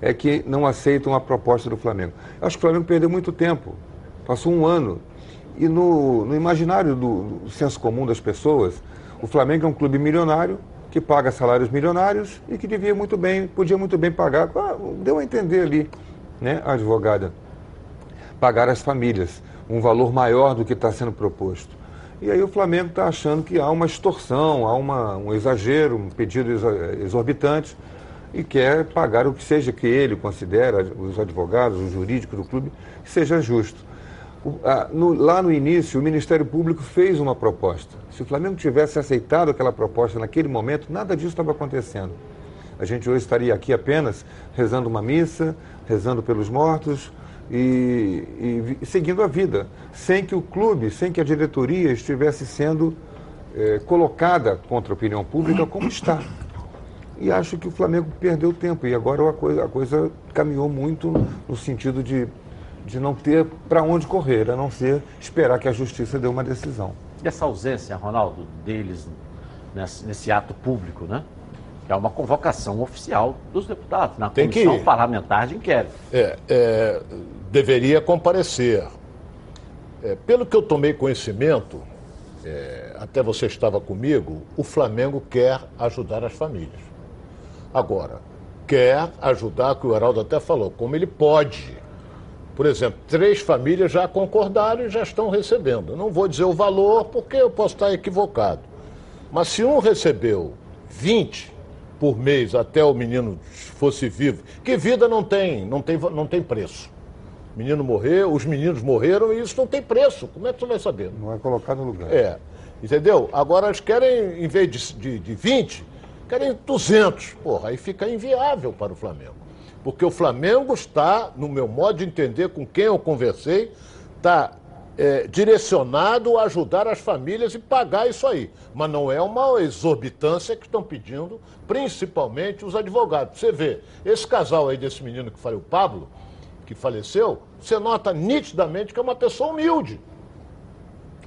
é que não aceitam a proposta do Flamengo. Acho que o Flamengo perdeu muito tempo, passou um ano. E no, no imaginário do, do senso comum das pessoas, o Flamengo é um clube milionário, que paga salários milionários e que devia muito bem, podia muito bem pagar. Ah, deu a entender ali né, a advogada, pagar às famílias um valor maior do que está sendo proposto. E aí o Flamengo está achando que há uma extorsão, há uma, um exagero, um pedido exorbitante e quer pagar o que seja que ele considera, os advogados, o jurídico do clube, que seja justo. No, lá no início, o Ministério Público fez uma proposta. Se o Flamengo tivesse aceitado aquela proposta naquele momento, nada disso estava acontecendo. A gente hoje estaria aqui apenas rezando uma missa, rezando pelos mortos e, e seguindo a vida, sem que o clube, sem que a diretoria estivesse sendo é, colocada contra a opinião pública como está. E acho que o Flamengo perdeu tempo e agora a coisa, a coisa caminhou muito no sentido de, de não ter para onde correr, a não ser esperar que a justiça dê uma decisão. E essa ausência, Ronaldo, deles nesse, nesse ato público, né? É uma convocação oficial dos deputados na Tem comissão que... parlamentar de inquérito. É, é deveria comparecer. É, pelo que eu tomei conhecimento, é, até você estava comigo, o Flamengo quer ajudar as famílias. Agora, quer ajudar, que o Heraldo até falou, como ele pode. Por exemplo, três famílias já concordaram e já estão recebendo. Não vou dizer o valor porque eu posso estar equivocado. Mas se um recebeu 20, por mês até o menino fosse vivo, que vida não tem, não tem, não tem preço. O menino morreu, os meninos morreram e isso não tem preço. Como é que você vai saber? Não é colocado no lugar. É. Entendeu? Agora eles querem, em vez de, de, de 20, querem 200. Porra, aí fica inviável para o Flamengo. Porque o Flamengo está, no meu modo de entender, com quem eu conversei, está é, direcionado a ajudar as famílias e pagar isso aí. Mas não é uma exorbitância que estão pedindo, principalmente os advogados. Você vê, esse casal aí desse menino que falei, o Pablo, que faleceu, você nota nitidamente que é uma pessoa humilde.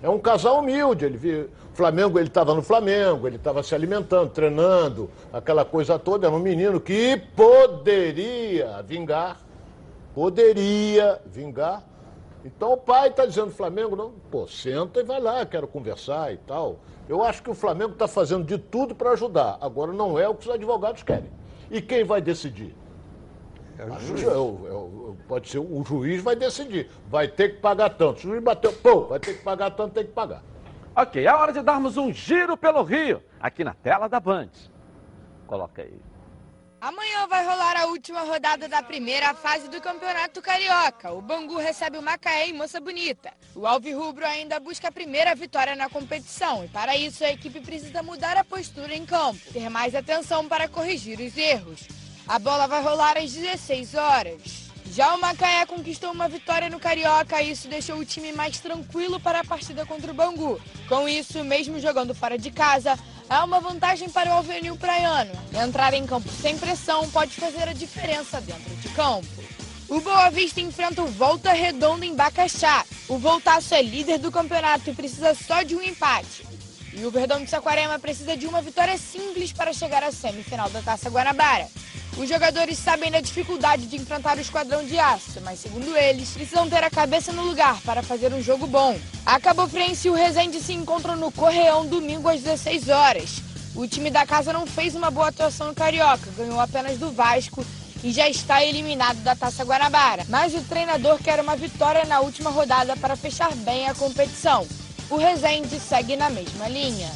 É um casal humilde. Ele Flamengo, ele estava no Flamengo, ele estava se alimentando, treinando, aquela coisa toda. Era um menino que poderia vingar, poderia vingar então o pai está dizendo Flamengo, não, pô, senta e vai lá, quero conversar e tal. Eu acho que o Flamengo está fazendo de tudo para ajudar. Agora não é o que os advogados querem. E quem vai decidir? É o juiz. É o, é pode ser o juiz vai decidir. Vai ter que pagar tanto. Se o juiz bateu, pô, vai ter que pagar tanto, tem que pagar. Ok, é hora de darmos um giro pelo Rio, aqui na tela da Band. Coloca aí. Amanhã vai rolar a última rodada da primeira fase do Campeonato Carioca. O Bangu recebe o Macaé em Moça Bonita. O Alvirrubro ainda busca a primeira vitória na competição e para isso a equipe precisa mudar a postura em campo, ter mais atenção para corrigir os erros. A bola vai rolar às 16 horas. Já o Macaé conquistou uma vitória no Carioca e isso deixou o time mais tranquilo para a partida contra o Bangu. Com isso, mesmo jogando fora de casa, é uma vantagem para o Alvenil Praiano. Entrar em campo sem pressão pode fazer a diferença dentro de campo. O Boa Vista enfrenta o Volta Redonda em Bacaxá. O Voltaço é líder do campeonato e precisa só de um empate. E o Verdão de Saquarema precisa de uma vitória simples para chegar à semifinal da Taça Guanabara. Os jogadores sabem da dificuldade de enfrentar o esquadrão de aço, mas segundo eles, precisam ter a cabeça no lugar para fazer um jogo bom. A Cabo Friense e o Resende se encontram no Correão domingo às 16 horas. O time da casa não fez uma boa atuação no Carioca, ganhou apenas do Vasco e já está eliminado da Taça Guanabara. Mas o treinador quer uma vitória na última rodada para fechar bem a competição. O Resende segue na mesma linha.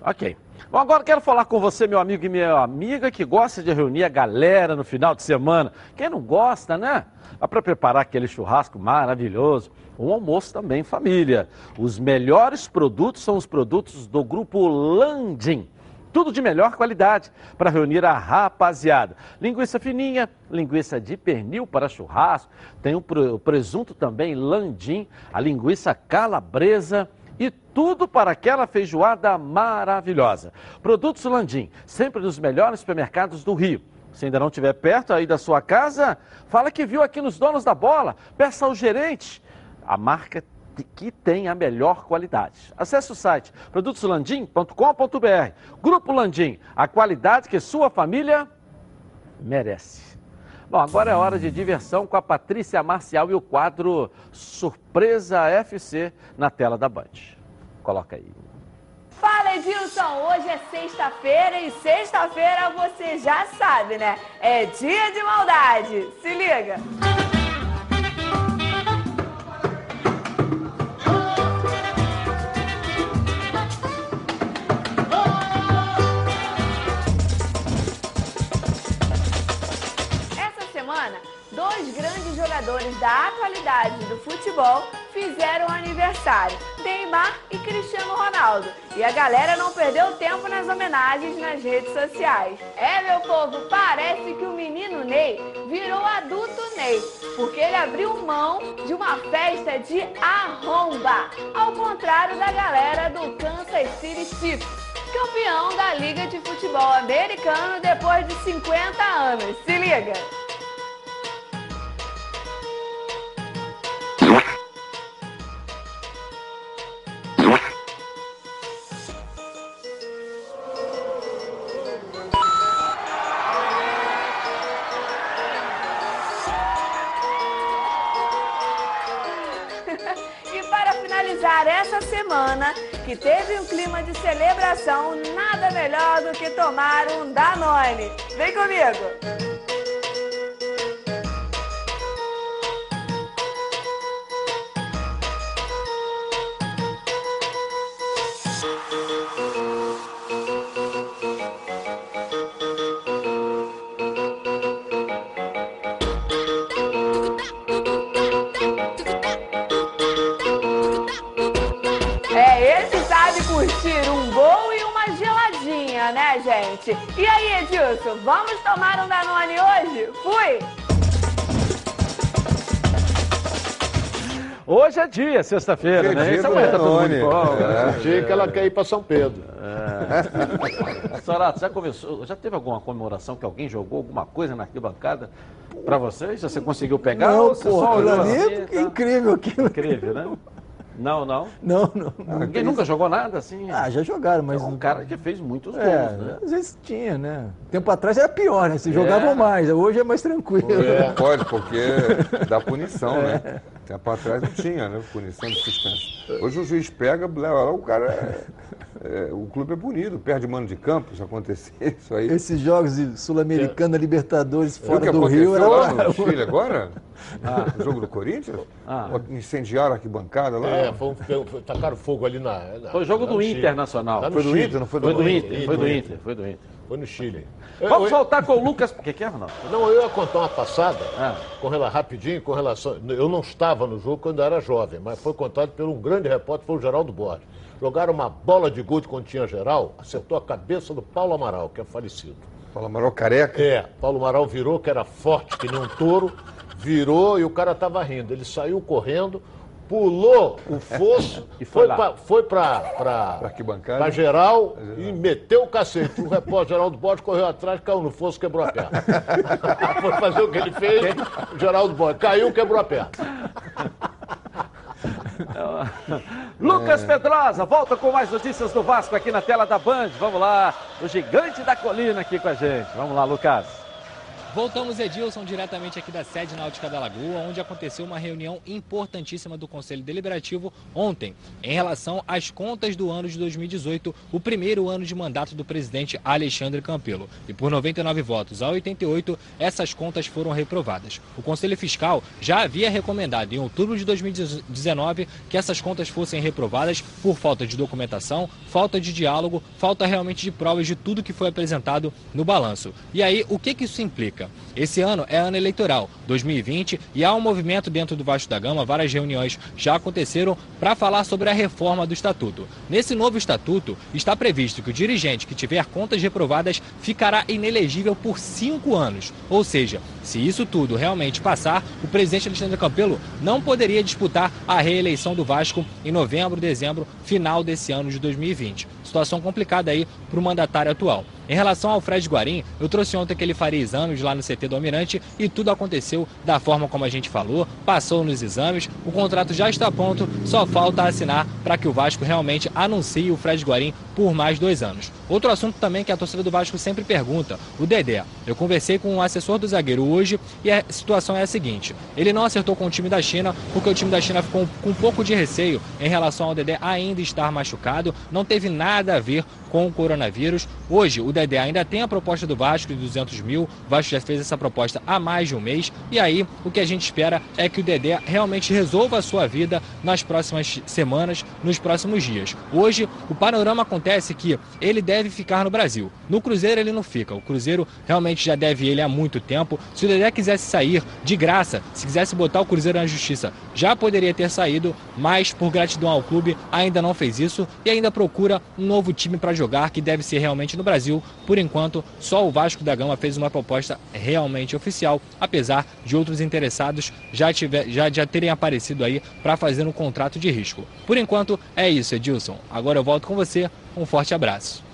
Ok. Bom, agora quero falar com você, meu amigo e minha amiga, que gosta de reunir a galera no final de semana. Quem não gosta, né? Para preparar aquele churrasco maravilhoso. Um almoço também família. Os melhores produtos são os produtos do grupo Landim. Tudo de melhor qualidade para reunir a rapaziada. Linguiça fininha, linguiça de pernil para churrasco, tem o presunto também landim, a linguiça calabresa e tudo para aquela feijoada maravilhosa. Produtos Landim, sempre nos melhores supermercados do Rio. Se ainda não estiver perto aí da sua casa, fala que viu aqui nos Donos da Bola, peça ao gerente. A marca que tem a melhor qualidade. Acesse o site produtoslandim.com.br. Grupo Landim, a qualidade que sua família merece. Bom, agora é hora de diversão com a Patrícia Marcial e o quadro Surpresa FC na tela da Band. Coloca aí. Fala Edilson, hoje é sexta-feira e sexta-feira você já sabe, né? É dia de maldade. Se liga. Jogadores da atualidade do futebol fizeram aniversário, Neymar e Cristiano Ronaldo. E a galera não perdeu tempo nas homenagens nas redes sociais. É, meu povo, parece que o menino Ney virou adulto Ney, porque ele abriu mão de uma festa de arromba, ao contrário da galera do Kansas City Chiefs campeão da Liga de Futebol Americano depois de 50 anos. Se liga! Semana que teve um clima de celebração, nada melhor do que tomar um Danone. Vem comigo! Vamos tomar um Danone hoje? Fui! Hoje é dia, sexta-feira, né? Isso amanhã tá todo mundo folga. É, dia que ela quer ir para São Pedro. É. Sorato, já começou, já teve alguma comemoração que alguém jogou alguma coisa na arquibancada para vocês? Já você conseguiu pegar? Não, pô, só olhou ali, assim, tá? incrível aquilo. Incrível, né? Não, não? Não, não. não Ninguém nunca jogou nada assim? Ah, já jogaram, mas. É um cara que fez muitos gols, é, né? Às vezes tinha, né? Tempo atrás era pior, né? Se é. jogavam mais, hoje é mais tranquilo. É. Pode, porque dá punição, né? é. né? Tempo atrás não tinha, né? Punição de suspenso. Hoje o juiz pega, leva lá, o cara. É, o clube é punido, perde mano de campo, se acontecer isso aí. Esses jogos Sul-Americana, Libertadores, fora do Rio. Era lá no Chile agora? Ah. O jogo do Corinthians? Ah. Incendiaram a arquibancada lá? É, foi, foi, tacaram fogo ali na. na foi o jogo do Internacional. Foi do Inter, não foi do, foi do Inter? Foi do Inter, foi do Inter. Foi no Chile. Vamos eu, voltar com o Lucas. O que, que é, Ronaldo? Não, eu ia contar uma passada, ah. com relação, rapidinho, com relação. Eu não estava no jogo quando era jovem, mas foi contado por um grande repórter, foi o Geraldo Borges. Jogaram uma bola de gol de quando tinha geral, acertou a cabeça do Paulo Amaral, que é falecido. Paulo Amaral careca? É, Paulo Amaral virou, que era forte que nem um touro, virou e o cara estava rindo. Ele saiu correndo, pulou o fosso, e foi, foi, pra, foi pra, pra, pra, pra geral e meteu o cacete. O repórter Geraldo Borges correu atrás, caiu no fosso, quebrou a perna. foi fazer o que ele fez, o Geraldo Borges caiu, quebrou a perna. Lucas É. Pedrosa, volta com mais notícias do Vasco aqui na tela da Band. Vamos lá, o gigante da colina aqui com a gente. Vamos lá, Lucas. Voltamos, Edilson, diretamente aqui da sede náutica da Lagoa, onde aconteceu uma reunião importantíssima do Conselho Deliberativo ontem, em relação às contas do ano de 2018, o primeiro ano de mandato do presidente Alexandre Campelo. E por 99 votos a 88, essas contas foram reprovadas. O Conselho Fiscal já havia recomendado em outubro de 2019 que essas contas fossem reprovadas por falta de documentação, falta de diálogo, falta realmente de provas de tudo que foi apresentado no balanço. E aí, o que, que isso implica? Esse ano é ano eleitoral, 2020, e há um movimento dentro do Vasco da Gama, várias reuniões já aconteceram para falar sobre a reforma do estatuto. Nesse novo estatuto, está previsto que o dirigente que tiver contas reprovadas ficará inelegível por cinco anos. Ou seja, se isso tudo realmente passar, o presidente Alexandre Campelo não poderia disputar a reeleição do Vasco em novembro, dezembro, final desse ano de 2020. Situação complicada aí para o mandatário atual. Em relação ao Fred Guarim, eu trouxe ontem que ele faria exames lá no CT do Almirante e tudo aconteceu da forma como a gente falou, passou nos exames, o contrato já está pronto, só falta assinar para que o Vasco realmente anuncie o Fred Guarim por mais dois anos. Outro assunto também que a torcida do Vasco sempre pergunta, o Dedé. Eu conversei com o assessor do zagueiro hoje e a situação é a seguinte, ele não acertou com o time da China porque o time da China ficou com um pouco de receio em relação ao Dedé ainda estar machucado, não teve nada a ver com o coronavírus. Hoje, o Dedé ainda tem a proposta do Vasco de 200 mil. O Vasco já fez essa proposta há mais de um mês. E aí, o que a gente espera é que o Dedé realmente resolva a sua vida nas próximas semanas, nos próximos dias. Hoje, o panorama acontece que ele deve ficar no Brasil. No Cruzeiro, ele não fica. O Cruzeiro realmente já deve ele há muito tempo. Se o Dedé quisesse sair de graça, se quisesse botar o Cruzeiro na justiça, já poderia ter saído, mas por gratidão ao clube, ainda não fez isso e ainda procura um novo time para jogar, que deve ser realmente no Brasil. Por enquanto, só o Vasco da Gama fez uma proposta realmente oficial, apesar de outros interessados já, tiver, já, já terem aparecido aí para fazer um contrato de risco. Por enquanto, é isso, Edilson. Agora eu volto com você. Um forte abraço.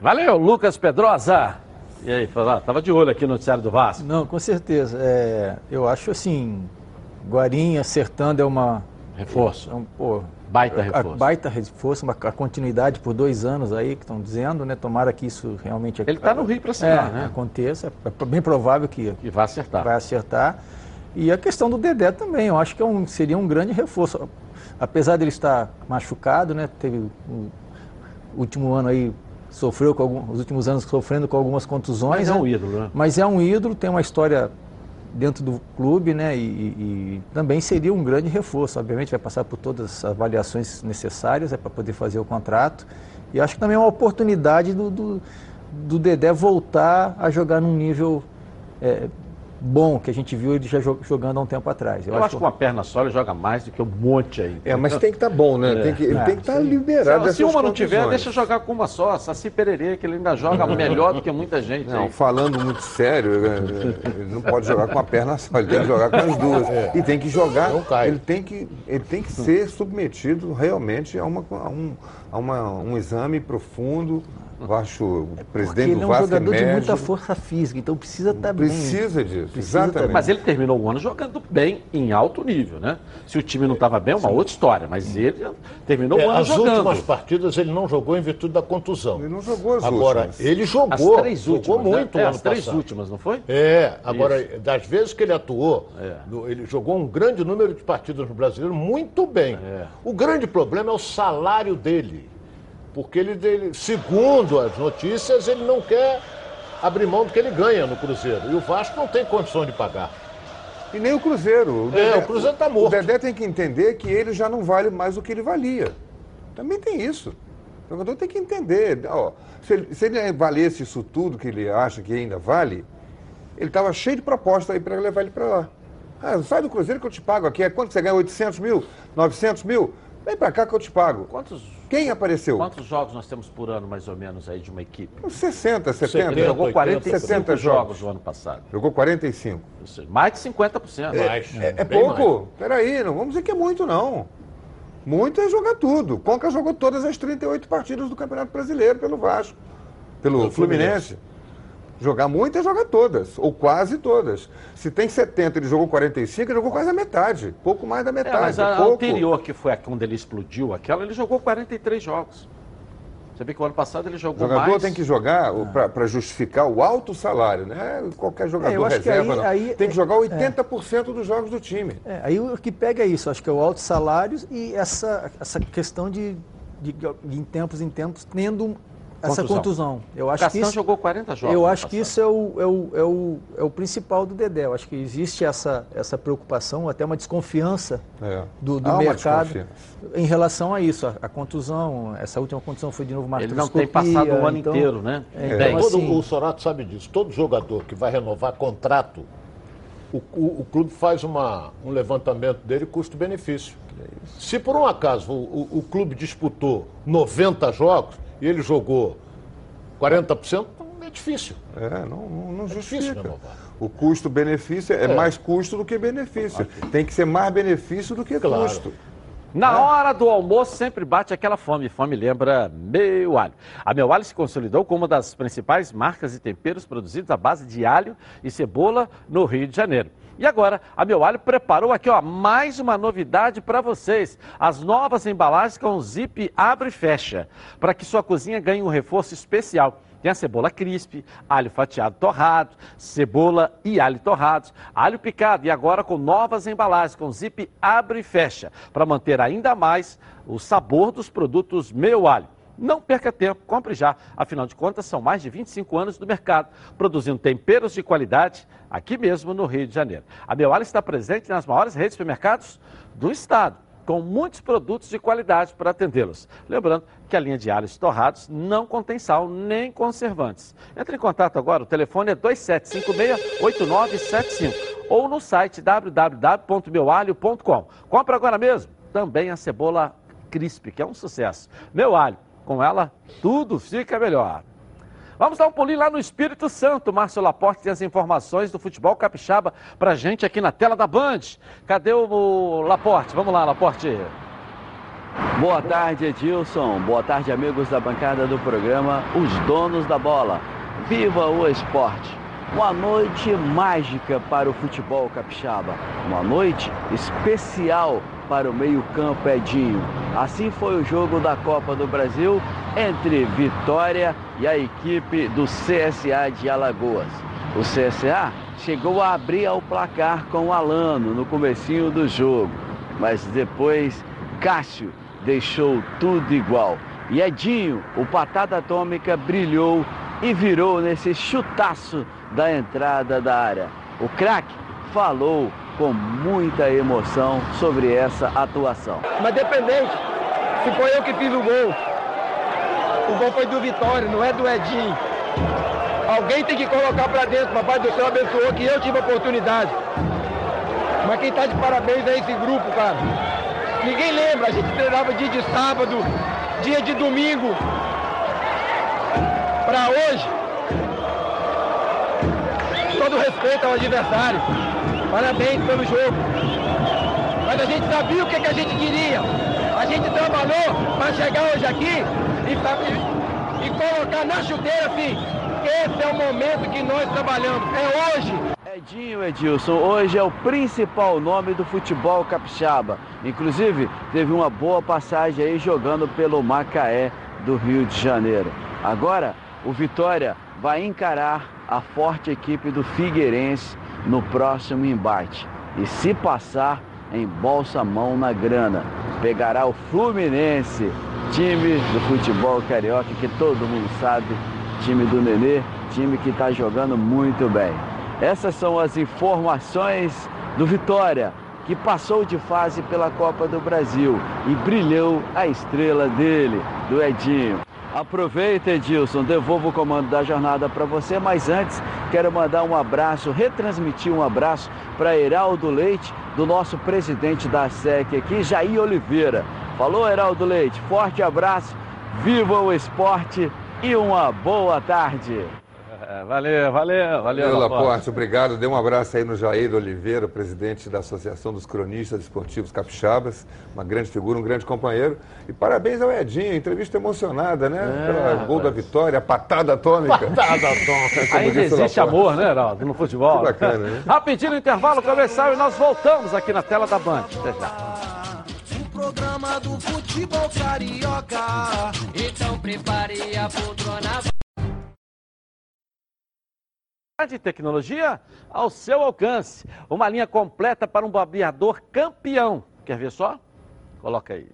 Valeu, Lucas Pedrosa. E aí, fala, tava de olho aqui no noticiário do Vasco. Não, com certeza. É, eu acho assim, Guarim acertando é uma... Reforço. É um, pô, Baita reforço. A, baita reforço, uma a continuidade por dois anos aí que estão dizendo, né? Tomara que isso realmente Ele tá no Rio pra assinar, é, né? aconteça. É bem provável que, que vai acertar. Vai acertar. E a questão do Dedé também, eu acho que é um, seria um grande reforço. Apesar dele estar machucado, né? Teve o último ano aí sofreu com algum, os últimos anos sofrendo com algumas contusões. Mas é né? um ídolo, né? Mas é um ídolo, tem uma história dentro do clube, né? E, e- também seria um grande reforço. Obviamente vai passar por todas as avaliações necessárias é, para poder fazer o contrato. E acho que também é uma oportunidade do, do, do Dedé voltar a jogar num nível é, bom, que a gente viu ele já jo- jogando há um tempo atrás. Eu, acho que com uma perna só ele joga mais do que um monte aí. É, mas tem que estar bom, né? Tem que, ele tem que estar liberado Se, se uma não tiver, deixa jogar com uma só. Saci Pererê, que ele ainda joga melhor do que muita gente. Não, aí. falando muito sério, né, ele não pode jogar com a perna só, ele tem que jogar com as duas. E tem que jogar, ele tem que, ele tem que ser submetido realmente a, uma, a, um, a uma- um exame profundo. Eu acho o Porque presidente ele do é um Vasco jogador de médico. muita força física, então precisa estar bem. Precisa disso, Precisa exatamente. tá Mas ele terminou o ano jogando bem, em alto nível, né? Se o time não estava bem, é uma outra história. Mas ele terminou É, o ano as jogando. últimas partidas ele não jogou em virtude da contusão. Ele não jogou as Agora, últimas. ele jogou. As três jogou últimas, né? muito É, o as ano três passado. últimas, não foi? É, agora, Isso. das vezes que ele atuou, no- ele jogou um grande número de partidas no brasileiro muito bem. O grande problema é o salário dele. Porque ele, ele, segundo as notícias, ele não quer abrir mão do que ele ganha no Cruzeiro. E o Vasco não tem condição de pagar. E nem o Cruzeiro. É, o Cruzeiro tá morto. O Dedé tem que entender que ele já não vale mais o que ele valia. Também tem isso. O jogador tem que entender. Ó, se, ele, se ele valesse isso tudo que ele acha que ainda vale, ele estava cheio de proposta aí para levar ele para lá. Ah, sai do Cruzeiro que eu te pago aqui. É quanto você ganha? 800 mil? 900 mil? Vem para cá que eu te pago. Quantos, Quem apareceu? quantos jogos nós temos por ano, mais ou menos, aí de uma equipe? 60, 70. Ele jogou 45 70 jogos no ano passado. Jogou 45. Ou seja, Mais de 50%. É, é pouco? Peraí, não vamos dizer que é muito, não. Muito é jogar tudo. Conca jogou todas as 38 partidas do Campeonato Brasileiro pelo Vasco, pelo Pelo Fluminense. Jogar muito é jogar todas, ou quase todas. Se tem 70, ele jogou 45, ele jogou quase a metade, pouco mais da É, metade. mas a, pouco. anterior, que foi a quando ele explodiu aquela, ele jogou 43 jogos. Você vê que o ano passado ele O jogou jogador mais. tem que jogar para justificar o alto salário, né? Qualquer É, jogador que reserva aí- não. aí- tem que jogar é. 80% dos jogos do time. É, aí o que pega é isso, acho que é o alto salários e essa, essa questão de, de, de em tempos em tempos tendo essa Contusão. contusão. Eu acho que isso, jogou 40 jogos Eu no acho que isso é o, é, o, é, o, é o principal do Dedé. Eu acho que existe essa, essa preocupação, até uma desconfiança É. do, do mercado desconfiança. em relação a isso. A, a contusão, essa última contusão foi de novo uma Ele não tem passado o ano então- inteiro, né? É, Bem. então, Todo, assim, o Sorato sabe disso. Todo jogador que vai renovar contrato, o, o- o clube faz uma, um levantamento dele custo-benefício. Se por um acaso o, o- o clube disputou 90 jogos e ele jogou 40%, é difícil. É, não, não, não difícil justifica. renovar. o custo-benefício é, É. mais custo do que benefício. Tem que ser mais benefício do que Claro. custo. Na hora do almoço sempre bate aquela fome. Fome lembra Meu Alho. A Meu Alho se consolidou como uma das principais marcas e temperos produzidos à base de alho e cebola no Rio de Janeiro. E agora, a Meu Alho preparou aqui ó, mais uma novidade para vocês. As novas embalagens com zip abre e fecha, para que sua cozinha ganhe um reforço especial. Tem a cebola crisp, alho fatiado torrado, cebola e alho torrados, alho picado e agora com novas embalagens com zip abre e fecha para manter ainda mais o sabor dos produtos Meu Alho. Não perca tempo, compre já. Afinal de contas, são mais de 25 anos no mercado, produzindo temperos de qualidade aqui mesmo no Rio de Janeiro. A Meu Alho está presente nas maiores redes de supermercados do estado com muitos produtos de qualidade para atendê-los. Lembrando que a linha de alhos torrados não contém sal nem conservantes. Entre em contato agora, o telefone é 2756-8975 ou no site www.meualho.com. Compre agora mesmo também a cebola crisp, que é um sucesso. Meu alho, com ela tudo fica melhor. Vamos dar um pulinho lá no Espírito Santo. Márcio Laporte tem as informações do futebol capixaba pra gente aqui na tela da Band. Cadê o Laporte? Vamos lá, Laporte. Boa tarde, Edilson. Boa tarde, amigos da bancada do programa Os Donos da Bola. Viva o esporte! Uma noite mágica para o futebol capixaba. Uma noite especial para o meio-campo Edinho. Assim foi o jogo da Copa do Brasil entre Vitória e a equipe do CSA de Alagoas. O CSA chegou a abrir o placar com o Alano no comecinho do jogo, mas depois Cássio deixou tudo igual. E Edinho, o patada atômica, brilhou e virou nesse chutaço da entrada da área. O craque falou com muita emoção sobre essa atuação. Mas dependente, se foi eu que fiz o gol, o gol foi do Vitória, não é do Edinho. Alguém tem que colocar pra dentro, papai do céu abençoou que eu tive a oportunidade. Mas quem tá de parabéns é esse grupo, cara. Ninguém lembra, a gente treinava dia de sábado, dia de domingo. Pra hoje, todo respeito ao adversário. Parabéns pelo jogo. Mas a gente sabia o que, que a gente queria. A gente trabalhou para chegar hoje aqui e, e colocar na chuteira assim. Esse é o momento que nós trabalhamos. É hoje. Edinho Edilson, hoje é o principal nome do futebol capixaba. Inclusive, teve uma boa passagem aí jogando pelo Macaé do Rio de Janeiro. Agora, o Vitória vai encarar a forte equipe do Figueirense no próximo embate. E se passar, embolsa a mão na grana. Pegará o Fluminense, time do futebol carioca que todo mundo sabe, time do Nenê, time que está jogando muito bem. Essas são as informações do Vitória, que passou de fase pela Copa do Brasil e brilhou a estrela dele, do Edinho. Aproveita, Edilson, devolvo o comando da jornada para você, mas antes quero mandar um abraço, retransmitir um abraço para Heraldo Leite, do nosso presidente da SEC aqui, Jair Oliveira. Falou, Heraldo Leite, forte abraço, viva o esporte e uma boa tarde. Valeu, valeu, valeu. Valeu, Laporte. Laporte, obrigado. Dê um abraço aí no Jair Oliveira, presidente da Associação dos Cronistas Esportivos Capixabas, uma grande figura, um grande companheiro. E parabéns ao Edinho, entrevista emocionada, né? É, Pela gol da vitória, patada atômica. Patada atômica. Ainda o existe Laporte. amor, né, Heraldo, no futebol. Que bacana, né? Rapidinho no intervalo comercial e nós voltamos aqui na tela da Band. Até já. O programa do futebol carioca. Então prepare a poltrona. De tecnologia ao seu alcance. Uma linha completa para um barbeador campeão. Quer ver só? Coloca aí.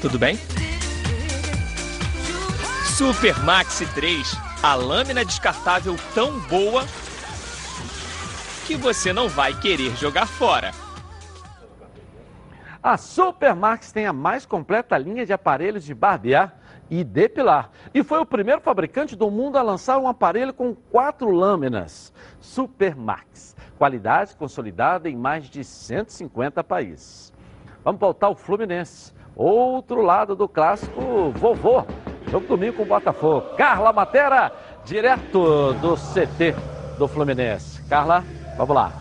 Tudo bem? Super Maxi 3, a lâmina descartável tão boa que você não vai querer jogar fora. A Supermax tem a mais completa linha de aparelhos de barbear e depilar. E foi o primeiro fabricante do mundo a lançar um aparelho com quatro lâminas. Supermax. Qualidade consolidada em mais de 150 países. Vamos voltar ao Fluminense. Outro lado do clássico vovô. Jogo domingo com o Botafogo. Carla Matera, direto do CT do Fluminense. Carla, vamos lá.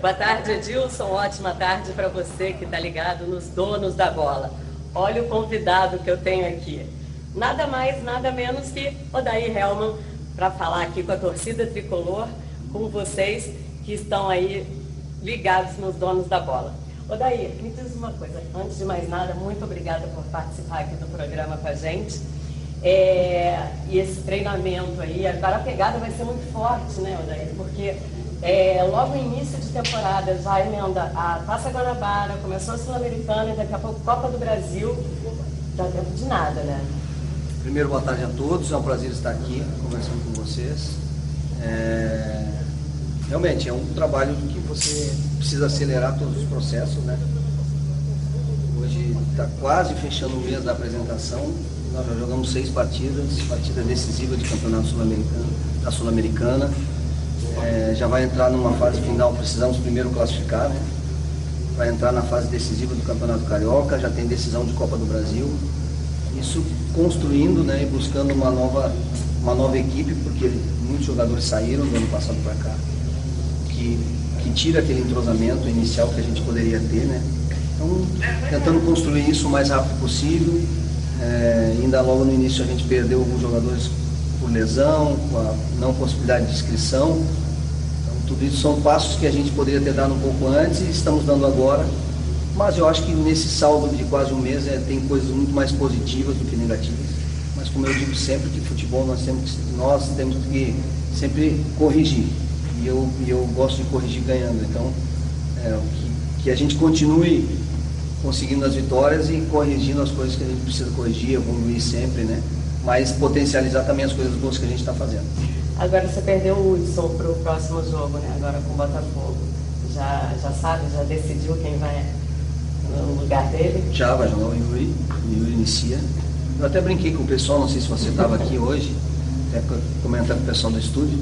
Boa tarde, Edilson. Ótima tarde para você que está ligado nos donos da bola. Olha o convidado que eu tenho aqui. Nada mais, nada menos que Odair Helman para falar aqui com a torcida tricolor, com vocês que estão aí ligados nos donos da bola. Odair, me diz uma coisa. Antes de mais nada, muito obrigada por participar aqui do programa com a gente. É, e esse treinamento aí, agora a pegada vai ser muito forte, né, Odair? Porque é, logo no início de temporada já emenda a Taça Guanabara, começou a Sul-Americana e daqui a pouco Copa do Brasil. Dá tempo de nada, né? Primeiro, boa tarde a todos. É um prazer estar aqui conversando com vocês. É, Realmente, é um trabalho que você precisa acelerar todos os processos, né? Hoje está quase fechando o mês da apresentação. Nós já jogamos seis partidas, partida decisiva de campeonato sul-americano, da Sul-Americana. É, já vai entrar numa fase final, precisamos primeiro classificar, né? Vai entrar na fase decisiva do Campeonato Carioca, já tem decisão de Copa do Brasil. Isso construindo né, e buscando uma nova, uma nova equipe, porque muitos jogadores saíram do ano passado para cá, que, que tira aquele entrosamento inicial que a gente poderia ter, né? Então, tentando construir isso o mais rápido possível. É, ainda logo no início a gente perdeu alguns jogadores por lesão, com a não possibilidade de inscrição. Então, tudo isso são passos que a gente poderia ter dado um pouco antes e estamos dando agora. Mas eu acho que nesse saldo de quase um mês é, tem coisas muito mais positivas do que negativas. Mas como eu digo sempre que futebol nós temos nós temos que sempre corrigir. E eu, e eu gosto de corrigir ganhando. Então, é, que, que a gente continue conseguindo as vitórias e corrigindo as coisas que a gente precisa corrigir, evoluir sempre, né? Mas potencializar também as coisas boas que a gente está fazendo. Agora você perdeu o Hudson para o próximo jogo, né? Agora com o Botafogo. Já, já sabe, já decidiu quem vai no lugar dele? Já vai jogar o Yuri, o Yuri inicia. Eu até brinquei com o pessoal, não sei se você estava aqui hoje, até comentando com o pessoal do estúdio,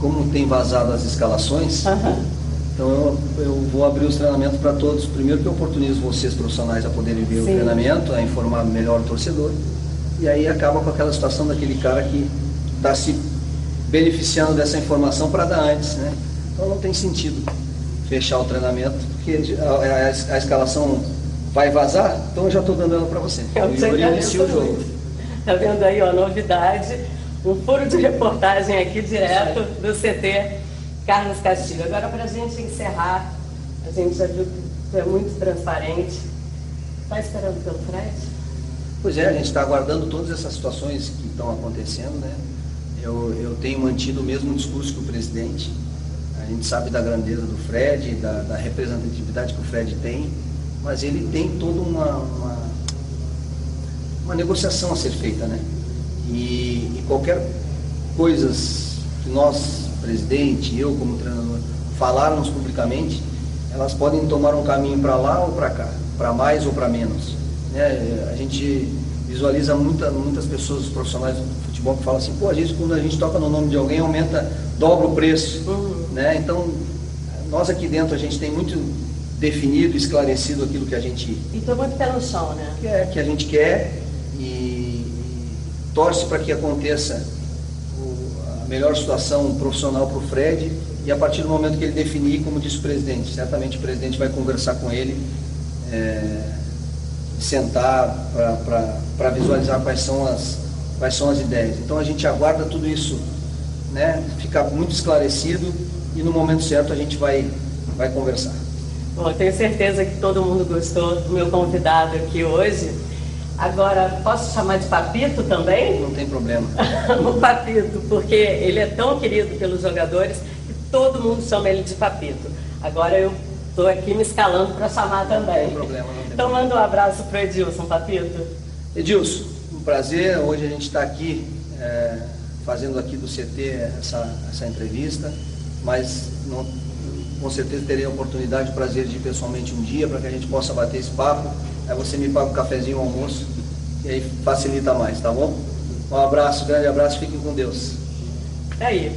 como tem vazado as escalações, então eu, eu vou abrir os treinamentos para todos. Primeiro que eu oportunizo vocês profissionais a poderem ver o Sim. treinamento, a informar melhor o torcedor. E aí acaba com aquela situação daquele cara que está se beneficiando dessa informação para dar antes, né? Então não tem sentido fechar o treinamento, porque a, a- a escalação vai vazar, então eu já estou dando ela para você. Eu O inicia o jogo. Tá vendo aí, ó, novidade. Um furo de reportagem aqui direto do CT Carlos Castilho. Agora, para a gente encerrar, a gente já viu que é muito transparente. Está esperando pelo Fred? Pois é, a gente está aguardando todas essas situações que estão acontecendo, né? Eu, eu tenho mantido o mesmo discurso que o presidente. A gente sabe da grandeza do Fred, da, da representatividade que o Fred tem, mas ele tem toda uma, uma, uma negociação a ser feita, né? E, e qualquer coisas que nós, presidente, eu como treinador, falarmos publicamente, elas podem tomar um caminho para lá ou para cá, para mais ou para menos. Né? A gente visualiza muita, muitas pessoas, profissionais do futebol que falam assim, pô, a gente quando a gente toca no nome de alguém aumenta, dobra o preço, né? Então, nós aqui dentro a gente tem muito definido, esclarecido aquilo que a gente E tô muito pé no chão, né? quer, que a gente quer torce para que aconteça o- a melhor situação profissional para o Fred e a partir do momento que ele definir, como disse o presidente, certamente o presidente vai conversar com ele, é, sentar para visualizar quais são, as, quais são as ideias. Então a gente aguarda tudo isso né, ficar muito esclarecido e no momento certo a gente vai, vai conversar. Bom, tenho certeza que todo mundo gostou do meu convidado aqui hoje. Agora, posso chamar de Papito também? Não tem problema. o Papito, porque ele é tão querido pelos jogadores que todo mundo chama ele de Papito. Agora eu estou aqui me escalando para chamar também. Não tem problema, não tem Então manda um abraço para Edilson, Papito. Edilson, um prazer. Hoje a gente está aqui é, fazendo aqui do CT essa, essa entrevista, mas não- com certeza terei a oportunidade, o prazer de ir pessoalmente um dia para que a gente possa bater esse papo. Aí você me paga um cafezinho, um almoço, e aí facilita mais, tá bom? Um abraço, grande abraço, fiquem com Deus. Tá aí,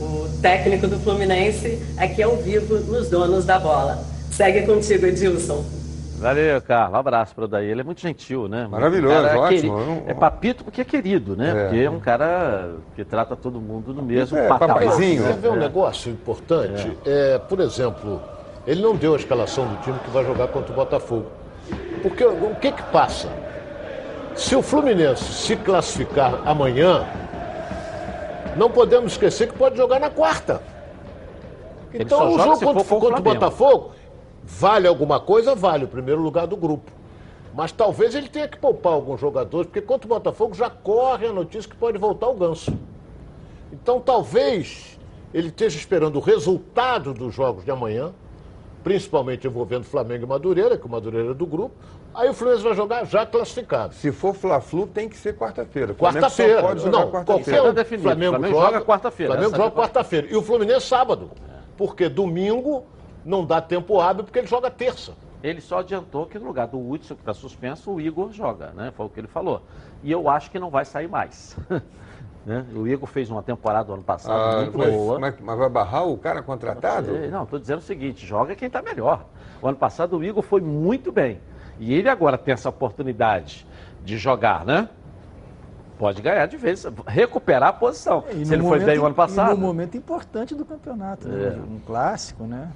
o técnico do Fluminense aqui ao vivo nos donos da bola. Segue contigo, Edilson. Valeu, Carlos. Um abraço para o Daí. Ele é muito gentil, né? Maravilhoso, Um cara ótimo. É papito porque é querido, né? É. Porque é um cara que trata todo mundo no mesmo É, patamar. papaizinho. né? Quer ver um É. negócio importante? É, por exemplo, ele não deu a escalação do time que vai jogar contra o Botafogo. Porque o que que passa? Se o Fluminense se classificar amanhã, não podemos esquecer que pode jogar na quarta. Ele Então o jogo contra, contra o. Botafogo vale alguma coisa? Vale o primeiro lugar do grupo. Mas talvez ele tenha que poupar alguns jogadores, porque contra o Botafogo já corre a notícia que pode voltar o ganso. Então talvez ele esteja esperando o resultado dos jogos de amanhã, principalmente envolvendo Flamengo e Madureira, que o Madureira é do grupo. Aí o Fluminense vai jogar já classificado. Se for Fla-Flu, tem que ser quarta-feira. Quarta-feira. Não, quarta-feira. qualquer um. Tá definido. Flamengo, Flamengo joga, joga quarta-feira. Flamengo joga é quarta-feira. E o Fluminense sábado. Porque domingo não dá tempo hábil, porque ele joga terça. Ele só adiantou que no lugar do Hudson, que está suspenso, o Igor joga, né? Foi o que ele falou. E eu acho que não vai sair mais. né? O Igor fez uma temporada ano passado Ah, muito mas, boa. mas- mas vai barrar o cara contratado? Não, estou dizendo o seguinte, joga quem está melhor. O ano passado o Igor foi muito bem. E ele agora tem essa oportunidade de jogar, né? Pode ganhar de vez, recuperar a posição. E Se ele foi bem o ano e passado. no momento importante do campeonato, né? É. um clássico, né?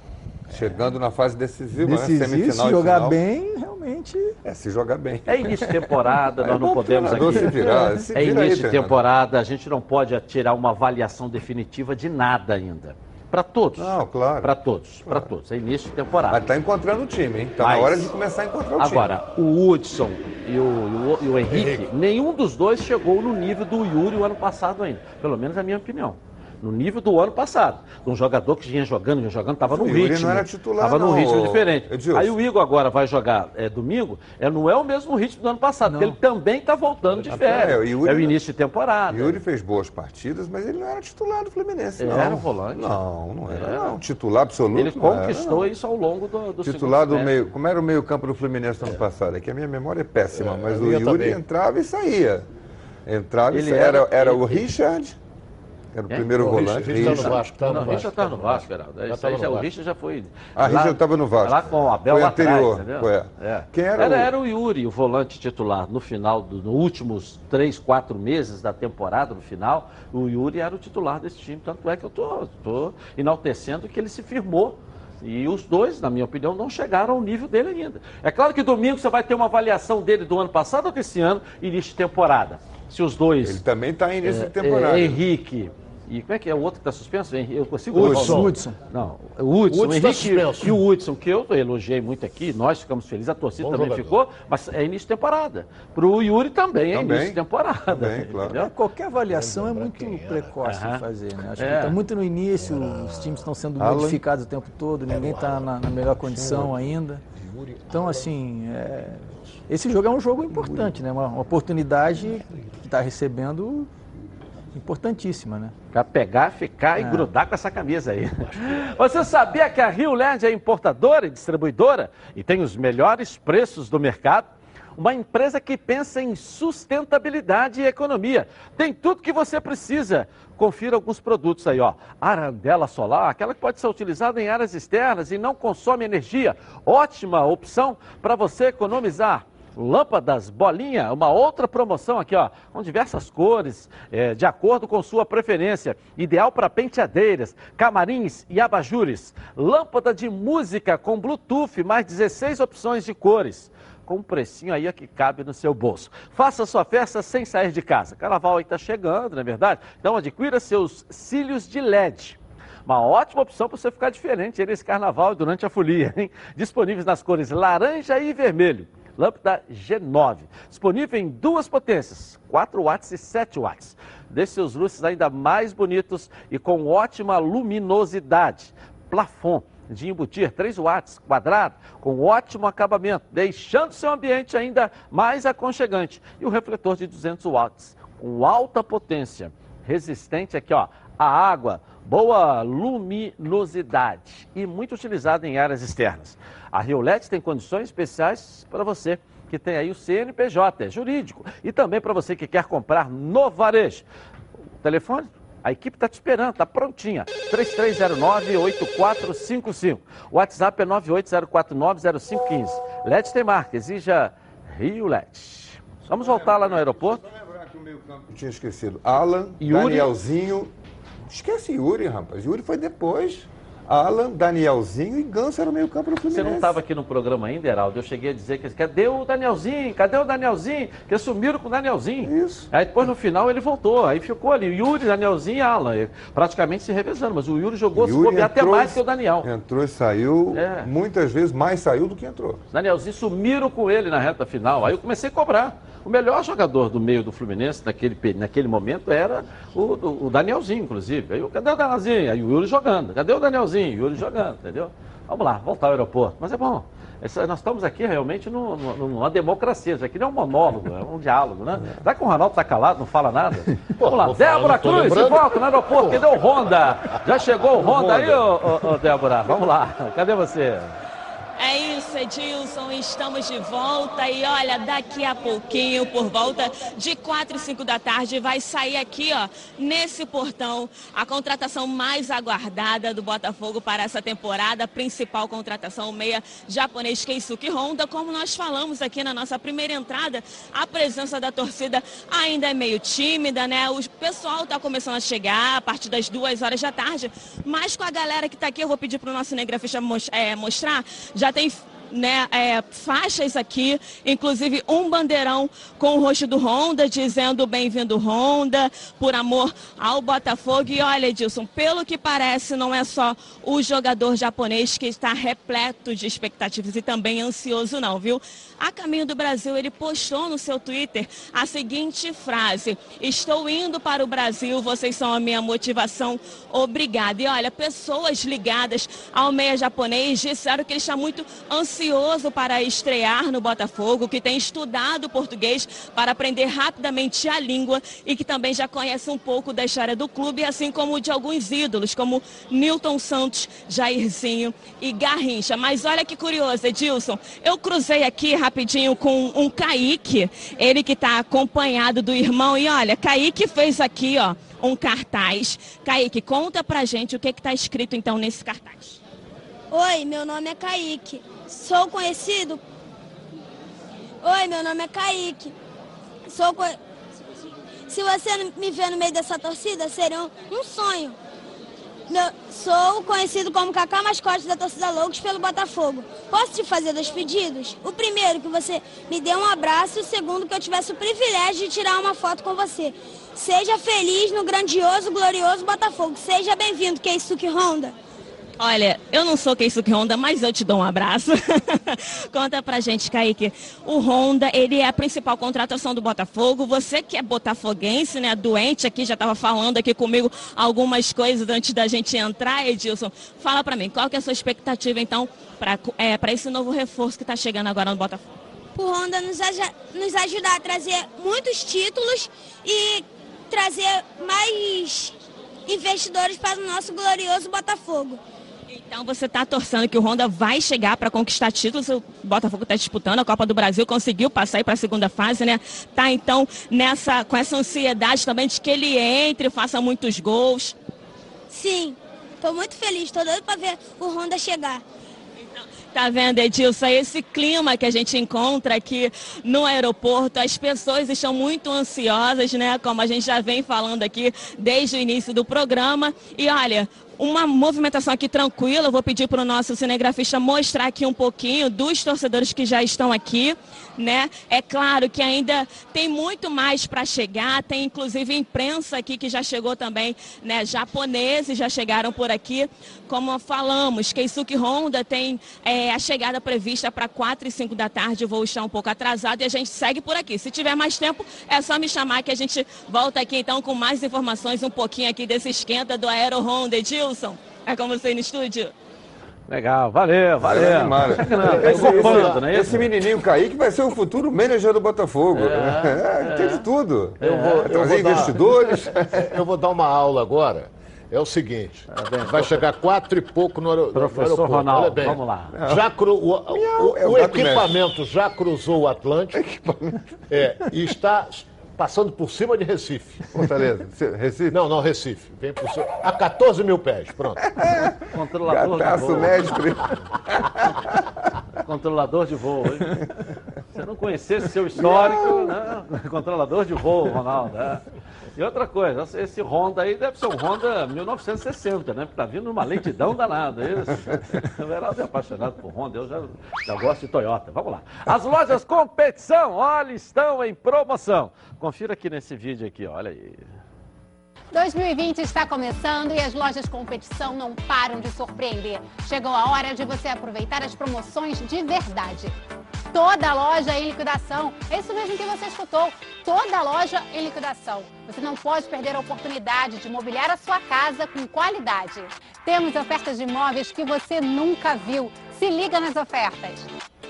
Chegando na fase decisiva, Decisivo, né? Semifinal se e jogar final. bem, realmente. É, se jogar bem. É início de temporada, É nós não bom podemos aqui. se virar, se é vira aí, início de treinador. temporada, a gente não pode tirar uma avaliação definitiva de nada ainda. Para todos. Não, claro. Para todos, para todos. É início de temporada. Mas tá encontrando o time, hein? Tá Mas- na hora de começar a encontrar o time. Agora, o Hudson e o, e o- e o Henrique, nenhum dos dois chegou no nível do Yuri o ano passado ainda. Pelo menos é a minha opinião. No nível do ano passado. Um jogador que vinha jogando, vinha jogando, estava Mas num o Yuri ritmo. não era titular, Estava num não, ritmo diferente. Edilson. Aí o Igor agora vai jogar é, domingo, é, não é o mesmo ritmo do ano passado, porque ele também está voltando de férias. É, o É, Yuri- o início de temporada. Yuri fez boas partidas, mas ele não era titular do Fluminense, Ele não. era o volante. Não, não era, Era. não. Titular absoluto. Ele não era, conquistou não. isso ao longo do, do Titular segundo do meio. Como era o meio-campo do Fluminense no ano passado? É que a minha memória é péssima, mas a o Yuri também. entrava e saía. Entrava e Ele saía. Era, era- era o ele- Richard, era o Quem? primeiro O volante. Richard, Richard tá no Vasco, tá no não, o Vasco, Richard tá tá no Vasco. Geraldo. Já tava aí no já- o. Richard já foi. Ah, lá- Richard estava no Vasco. Lá com o Abel Foi lá anterior, atrás, entendeu? foi, é. É. Quem era era, o- era o Yuri, o volante titular. No final, do, nos últimos três, quatro meses da temporada, no final, o Yuri era o titular desse time. Tanto é que eu tô, tô enaltecendo que ele se firmou. E os dois, na minha opinião, não chegaram ao nível dele ainda. É claro que domingo você vai ter uma avaliação dele do ano passado ou desse ano, início de temporada. Se os dois. Ele também está em início É, de temporada. é, Henrique. E como é que é o outro que está suspenso? Eu consigo Hudson. Hudson. Não, o Hudson, Hudson o tá Henrique suspenso. e o Hudson, que eu elogiei muito aqui, nós ficamos felizes, a torcida Bom também jogador. ficou, mas é início de temporada. Para o Yuri também é Também. início de temporada. Também, claro. entendeu? Qualquer avaliação é muito precoce Aham. de fazer, né? Acho É. que está muito no início, os times estão sendo Alan. modificados o tempo todo, ninguém está na, na melhor condição ainda. Então, assim, é, esse jogo é um jogo importante, né? Uma, uma oportunidade que está recebendo importantíssima, né? Para pegar, ficar e É. grudar com essa camisa aí. Você sabia que a Rio Land é importadora e distribuidora e tem os melhores preços do mercado? uma empresa que pensa em sustentabilidade e economia. Tem tudo que você precisa. Confira alguns produtos aí, ó. Arandela solar, aquela que pode ser utilizada em áreas externas e não consome energia. Ótima opção para você economizar. Lâmpadas Bolinha, uma outra promoção aqui, ó, com diversas cores, é, de acordo com sua preferência. Ideal para penteadeiras, camarins e abajures. Lâmpada de música com Bluetooth, mais 16 opções de cores com um precinho aí que cabe no seu bolso. Faça sua festa sem sair de casa. Carnaval aí está chegando, não é verdade? Então adquira seus cílios de LED. Uma ótima opção para você ficar diferente nesse carnaval durante a folia, hein? Disponíveis nas cores laranja e vermelho. Lâmpada G9, disponível em duas potências, 4 watts e 7 watts. Deixe seus luzes ainda mais bonitos e com ótima luminosidade. Plafon de embutir 3 watts quadrado com ótimo acabamento, deixando seu ambiente ainda mais aconchegante. E o refletor de 200 watts com alta potência, resistente aqui ó, à água, boa luminosidade e muito utilizado em áreas externas. A Riolet tem condições especiais para você que tem aí o CNPJ, é jurídico, e também para você que quer comprar no varejo. O telefone a equipe está te esperando, está prontinha. 3309-8455. O WhatsApp é 980490515. LED tem marca, exija Rio LED. Vamos voltar lá no aeroporto. Eu tinha esquecido. Alan, Yuri. Danielzinho. Esquece Yuri, rapaz. Yuri foi depois. Alan, Danielzinho e Ganso era o meio campo do Você Fluminense. não estava aqui no programa ainda, Heraldo? Eu cheguei a dizer que cadê o Danielzinho? Cadê o Danielzinho? Que sumiram com o Danielzinho. Isso. Aí depois no final ele voltou. Aí ficou ali. Yuri, Danielzinho e Alan. eh, Praticamente se revezando. Mas o Yuri jogou se Yuri bobear até mais que o Daniel. Entrou e saiu, É. muitas vezes mais saiu do que entrou. Danielzinho sumiram com ele na reta final. Aí eu comecei a cobrar. O melhor jogador do meio do Fluminense naquele, naquele momento era o, o- o Danielzinho, inclusive. Aí eu, cadê o Danielzinho? Aí o Yuri jogando. Cadê o Danielzinho? O Yuri jogando, entendeu? Vamos lá, voltar ao aeroporto. Mas é bom. Essa- nós estamos aqui realmente no- no- numa democracia. Isso aqui não é um monólogo, é um diálogo, né? Será que o Ronaldo está calado, não fala nada? Vamos lá, Débora Cruz, de volta no aeroporto. Cadê o Honda? Já chegou o Honda aí, ô, ô, ô, Débora? Vamos lá, cadê você? Edilson, estamos de volta. E olha, daqui a pouquinho, por volta de 4 e 5 da tarde, vai sair aqui, ó, nesse portão, a contratação mais aguardada do Botafogo para essa temporada, principal contratação, o meia japonês Keisuke Honda, como nós falamos aqui na nossa primeira entrada, a presença da torcida ainda é meio tímida, né? O pessoal está começando a chegar a partir das duas horas da tarde, mas com a galera que está aqui, eu vou pedir para o nosso cinegrafista mos- é, mostrar, já tem né, é, faixas aqui, inclusive um bandeirão com o rosto do Honda, dizendo bem-vindo Honda, por amor ao Botafogo. E olha, Edilson, pelo que parece, não é só o jogador japonês que está repleto de expectativas e também ansioso, não, viu? A Caminho do Brasil, ele postou no seu Twitter a seguinte frase: Estou indo para o Brasil, vocês são a minha motivação, obrigada. E olha, pessoas ligadas ao meia japonês disseram que ele está muito ansioso para estrear no Botafogo, que tem estudado português para aprender rapidamente a língua e que também já conhece um pouco da história do clube, assim como de alguns ídolos, como Newton Santos, Jairzinho e Garrincha. Mas olha que curioso, Edilson, eu cruzei aqui rapidinho com um Kaique, ele que está acompanhado do irmão, e olha, Kaique fez aqui, ó, um cartaz. Kaique, conta pra gente o que está escrito então nesse cartaz. Oi, meu nome é Kaique. Sou conhecido. Oi, meu nome é Kaique. Sou co... Se você me ver no meio dessa torcida, seria um, um sonho. Meu- Sou conhecido como Kaká Mascote da torcida Loucos pelo Botafogo. Posso te fazer dois pedidos? O primeiro, que você me dê um abraço. E o segundo, que eu tivesse o privilégio de tirar uma foto com você. Seja feliz no grandioso, glorioso Botafogo. Seja bem-vindo, Keisuke Honda. Olha, eu não sou Keisuke Honda, mas eu te dou um abraço. Conta pra gente, Kaique. O Honda, ele é a principal contratação do Botafogo. Você que é botafoguense, né, doente aqui, já estava falando aqui comigo algumas coisas antes da gente entrar, Edilson. Fala pra mim, qual que é a sua expectativa, então, pra é, pra esse novo reforço que tá chegando agora no Botafogo? o Honda nos, nos ajudar a trazer muitos títulos e trazer mais investidores para o nosso glorioso Botafogo. Então você está torcendo que o Honda vai chegar para conquistar títulos. O Botafogo está disputando a Copa do Brasil, conseguiu passar para a segunda fase, né? Tá então nessa com essa ansiedade também de que ele entre, faça muitos gols. Sim, estou muito feliz, estou doido para ver o Honda chegar. Tá vendo, Edilson? Esse clima que a gente encontra aqui no aeroporto, as pessoas estão muito ansiosas, né? Como a gente já vem falando aqui desde o início do programa. E olha, uma movimentação aqui tranquila. Eu vou pedir para o nosso cinegrafista mostrar aqui um pouquinho dos torcedores que já estão aqui, né? É claro que ainda tem muito mais para chegar. Tem inclusive imprensa aqui que já chegou também, né? Japoneses já chegaram por aqui. Como falamos, Keisuke Honda tem é, a chegada prevista para 4 e 5 da tarde. O voo está um pouco atrasado e a gente segue por aqui. Se tiver mais tempo, é só me chamar que a gente volta aqui então com mais informações um pouquinho aqui desse esquenta do Aero Honda. Edil, Wilson, é com você no estúdio. Legal, valeu, valeu. É, animado. Tá esse, incorporando, né? esse menininho Kaique vai ser o futuro manager do Botafogo. É, é. tem de tudo. Eu vou, Vai eu trazer vou dar- investidores. eu vou dar uma aula agora. É o seguinte, vai chegar quatro e pouco no, no Professor aeroporto. Ronaldo, bem, vamos lá. Já cru- o, o- é o o equipamento já cruzou o Atlântico é, e está passando por cima de Recife. Fortaleza, Recife? Não, não, Recife. Vem por cima, a 14 mil pés, pronto. Controlador Gataço de voo. médico. Controlador de voo. hein? Se eu não conhecesse seu histórico, né? Controlador de voo, Ronaldo. é. E outra coisa, esse Honda aí deve ser um Honda 1960, né? Porque tá vindo numa lentidão danada, é isso? O Veraldo é apaixonado por Honda, eu já, já gosto de Toyota. Vamos lá. As lojas competição, olha, estão em promoção. Confira aqui nesse vídeo aqui, olha aí. 2020 está começando e as lojas competição não param de surpreender. Chegou a hora de você aproveitar as promoções de verdade. Toda loja em liquidação. É isso mesmo que você escutou. Toda loja em liquidação. Você não pode perder a oportunidade de mobiliar a sua casa com qualidade. Temos ofertas de imóveis que você nunca viu. Se liga nas ofertas.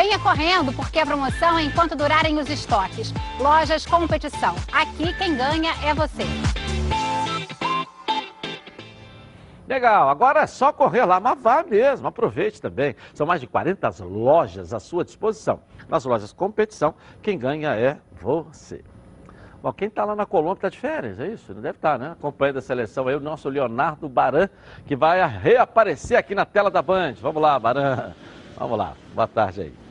Venha correndo, porque a promoção é enquanto durarem os estoques. Lojas Competição. Aqui quem ganha é você. Legal, agora é só correr lá, mas vá mesmo, aproveite também. São mais de 40 lojas à sua disposição. Nas lojas competição, quem ganha é você. Bom, quem está lá na Colômbia está de férias, é isso? Não deve estar, né? Acompanhando a seleção aí, o nosso Leonardo Baran, que vai reaparecer aqui na tela da Band. Vamos lá, Baran. Vamos lá, boa tarde aí.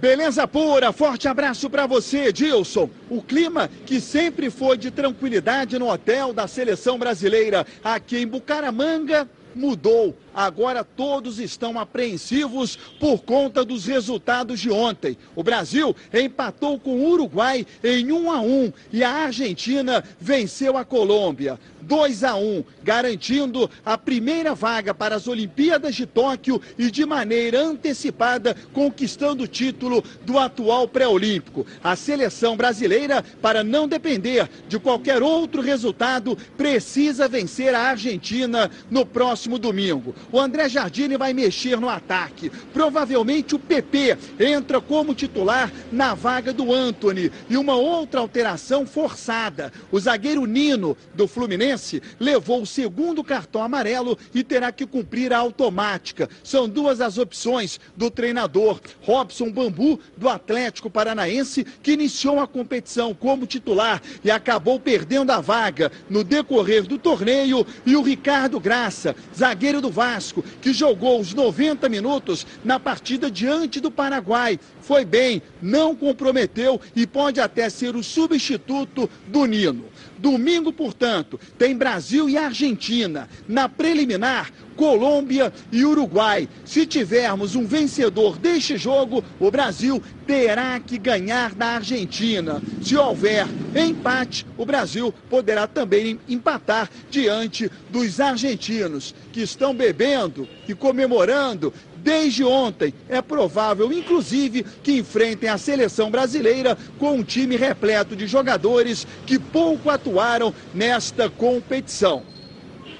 Beleza pura, forte abraço para você, Edilson. O clima que sempre foi de tranquilidade no hotel da seleção brasileira aqui em Bucaramanga mudou. Agora todos estão apreensivos por conta dos resultados de ontem. O Brasil empatou com o Uruguai em 1 a 1 e a Argentina venceu a Colômbia. 2 a 1, garantindo a primeira vaga para as Olimpíadas de Tóquio e de maneira antecipada conquistando o título do atual pré-olímpico. A seleção brasileira, para não depender de qualquer outro resultado, precisa vencer a Argentina no próximo domingo. O André Jardine vai mexer no ataque. Provavelmente o PP entra como titular na vaga do Anthony. E uma outra alteração forçada. O zagueiro Nino, do Fluminense, levou o segundo cartão amarelo e terá que cumprir a automática. São duas as opções do treinador. Robson Bambu, do Atlético Paranaense, que iniciou a competição como titular e acabou perdendo a vaga no decorrer do torneio. E o Ricardo Graça, zagueiro do Vasco, que jogou os 90 minutos na partida diante do Paraguai. Foi bem, não comprometeu e pode até ser o substituto do Nino. Domingo, portanto, tem Brasil e Argentina. Na preliminar, Colômbia e Uruguai. Se tivermos um vencedor deste jogo, o Brasil terá que ganhar da Argentina. Se houver empate, o Brasil poderá também empatar diante dos argentinos, que estão bebendo e comemorando desde ontem. É provável, inclusive, que enfrentem a seleção brasileira com um time repleto de jogadores que pouco atuaram nesta competição.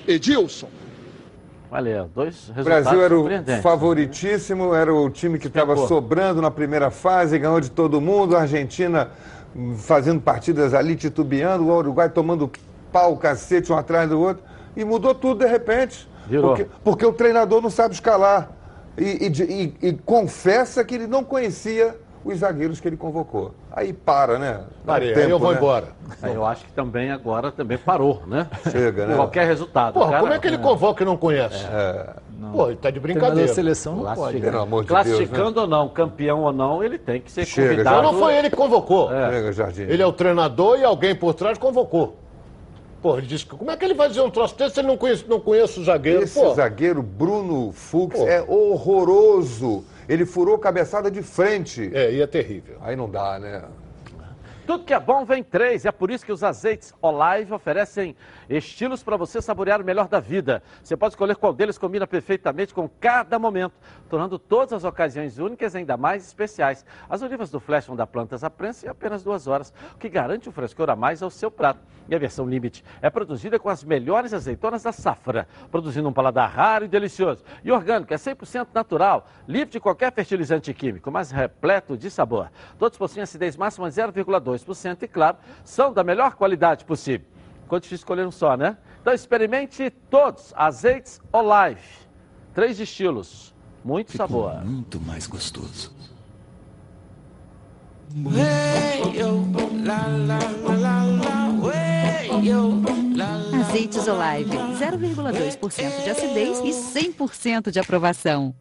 Edilson. Valeu, dois O resultados Brasil era o surpreendentes. favoritíssimo, era o time que estava sobrando na primeira fase, ganhou de todo mundo. A Argentina hum, fazendo partidas ali, titubeando, o Uruguai tomando pau, cacete um atrás do outro. E mudou tudo de repente. Virou. Porque, porque o treinador não sabe escalar. E, e e- e confessa que ele não conhecia os zagueiros que ele convocou. Aí para, né? Um Parei, aí tempo, eu vou né? embora. Aí eu acho que também agora também parou, né? Chega, né? Qualquer resultado. Porra, cara- como é que ele convoca e não conhece? É. Pô, ele tá de brincadeira. Classificando, Pelo amor de Classificando Deus, ou não, campeão ou não, ele tem que ser Chega, convidado. Então não foi ele que convocou. Chega, Jardim. Ele é o treinador e alguém por trás convocou. Pô, ele disse que como é que ele vai dizer um troço desse se ele não conhece, não conhece o zagueiro? Esse Pô, zagueiro Bruno Fux é horroroso. Ele furou cabeçada de frente. É, e é terrível. Aí não dá, né? Tudo que é bom vem três. É por isso que os azeites Olive oferecem estilos para você saborear o melhor da vida. Você pode escolher qual deles combina perfeitamente com cada momento, tornando todas as ocasiões únicas ainda mais especiais. As olivas do Flash vão dar plantas à prensa em apenas duas horas, o que garante um frescor a mais ao seu prato. E a versão Limite é produzida com as melhores azeitonas da safra, produzindo um paladar raro e delicioso. E orgânico, é 100% natural, livre de qualquer fertilizante químico, mas repleto de sabor. Todos possuem acidez máxima 0,2 2%, e claro, são da melhor qualidade possível. Ficou difícil escolher um só, né? Então experimente todos, azeites Olive, três estilos, muito Ficou sabor. muito mais gostoso. Azeites Olive, 0,2% de acidez e 100% de aprovação.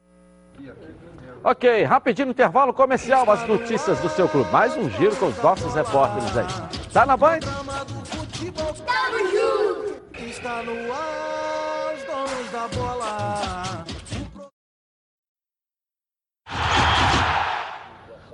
Ok, rapidinho intervalo comercial, as notícias do seu clube. Mais um giro com os nossos repórteres aí. Tá na Band? Tamo junto! Está no ar, os donos da bola.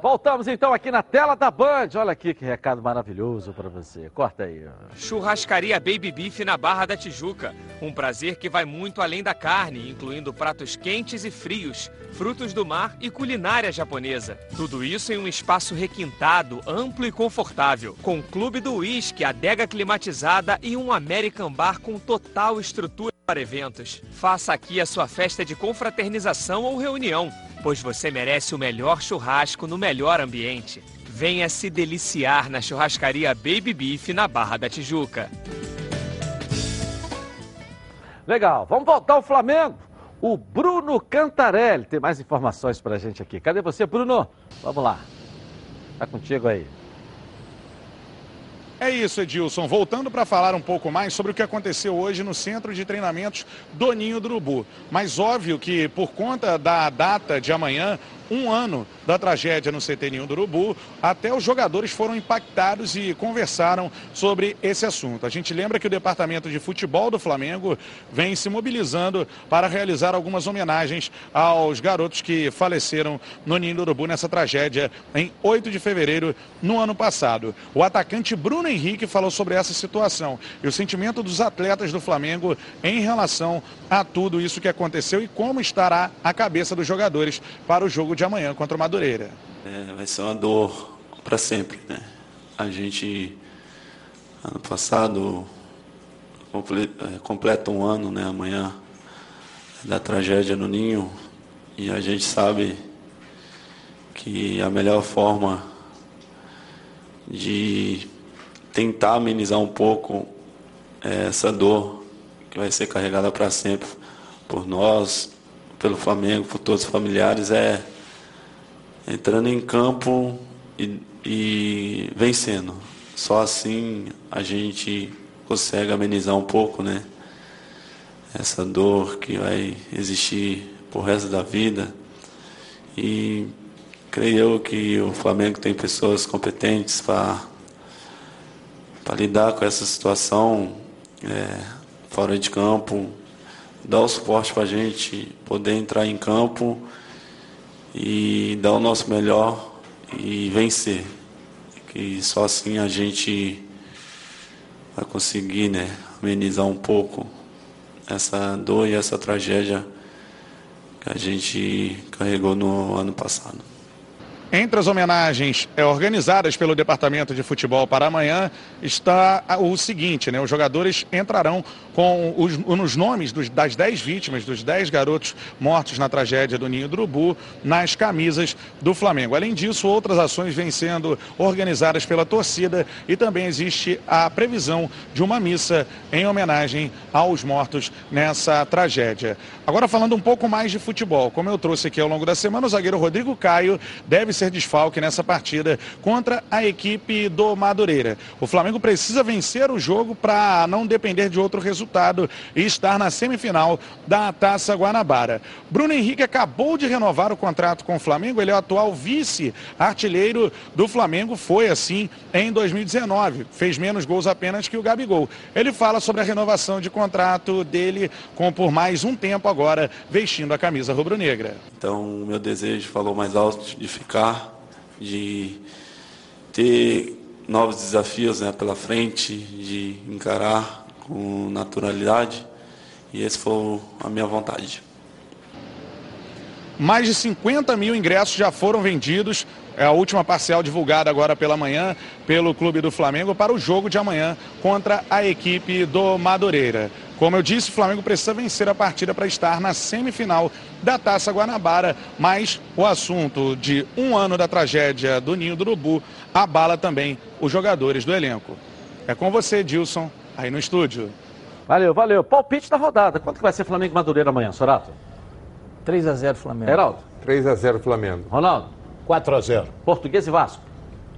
Voltamos então aqui na tela da Band. Olha aqui que recado maravilhoso para você. Corta aí. Churrascaria Baby Beef na Barra da Tijuca. Um prazer que vai muito além da carne, incluindo pratos quentes e frios, frutos do mar e culinária japonesa. Tudo isso em um espaço requintado, amplo e confortável, com clube do uísque, adega climatizada e um American Bar com total estrutura para eventos. Faça aqui a sua festa de confraternização ou reunião, pois você merece o melhor churrasco no melhor ambiente. Venha se deliciar na churrascaria Baby Beef na Barra da Tijuca. Legal, vamos voltar ao Flamengo. O Bruno Cantarelli tem mais informações pra gente aqui. Cadê você, Bruno? Vamos lá. Tá contigo aí. É isso, Edilson. Voltando para falar um pouco mais sobre o que aconteceu hoje no centro de treinamentos do Ninho do Urubu. Mas óbvio que por conta da data de amanhã, um ano da tragédia no CT Ninho do Urubu, até os jogadores foram impactados e conversaram sobre esse assunto. A gente lembra que o Departamento de Futebol do Flamengo vem se mobilizando para realizar algumas homenagens aos garotos que faleceram no Ninho do Urubu nessa tragédia em 8 de fevereiro no ano passado. O atacante Bruno Henrique falou sobre essa situação e o sentimento dos atletas do Flamengo em relação a tudo isso que aconteceu e como estará a cabeça dos jogadores para o jogo de amanhã contra o Madureira. É, vai ser uma dor para sempre, né? A gente, ano passado, é, completa um ano, né? Amanhã, da tragédia no Ninho. E a gente sabe que a melhor forma de tentar amenizar um pouco é, essa dor que vai ser carregada para sempre por nós, pelo Flamengo, por todos os familiares, é entrando em campo e, e vencendo. Só assim a gente consegue amenizar um pouco, né? Essa dor que vai existir por resto da vida. E creio eu que o Flamengo tem pessoas competentes para para lidar com essa situação é, fora de campo, dar o suporte para a gente poder entrar em campo e dar o nosso melhor e vencer. Que só assim a gente vai conseguir né, amenizar um pouco essa dor e essa tragédia que a gente carregou no ano passado. Entre as homenagens é, organizadas pelo Departamento de Futebol para amanhã está o seguinte, né? Os jogadores entrarão com os, nomes dos, das 10 vítimas, dos 10 garotos mortos na tragédia do Ninho do Urubu, nas camisas do Flamengo. Além disso, outras ações vêm sendo organizadas pela torcida e também existe a previsão de uma missa em homenagem aos mortos nessa tragédia. Agora falando um pouco mais de futebol, como eu trouxe aqui ao longo da semana, o zagueiro Rodrigo Caio deve ser desfalque nessa partida contra a equipe do Madureira. O Flamengo precisa vencer o jogo para não depender de outro resultado e estar na semifinal da Taça Guanabara. Bruno Henrique acabou de renovar o contrato com o Flamengo, ele é o atual vice-artilheiro do Flamengo, foi assim em 2019, fez menos gols apenas que o Gabigol. Ele fala sobre a renovação de contrato dele com por mais um tempo agora vestindo a camisa rubro-negra. Então, o meu desejo falou mais alto de ficar de ter novos desafios né, pela frente, de encarar com naturalidade. E essa foi a minha vontade. Mais de 50 mil ingressos já foram vendidos. É a última parcial divulgada agora pela manhã pelo Clube do Flamengo para o jogo de amanhã contra a equipe do Madureira. Como eu disse, o Flamengo precisa vencer a partida para estar na semifinal da Taça Guanabara, mas o assunto de um ano da tragédia do Ninho do Urubu abala também os jogadores do elenco. É com você, Dilson, aí no estúdio. Valeu, valeu. Palpite da rodada. Quanto que vai ser Flamengo e Madureira amanhã, Sorato? 3 a 0 Flamengo. Heraldo? 3 a 0 Flamengo. Ronaldo? 4 a 0 Português e Vasco?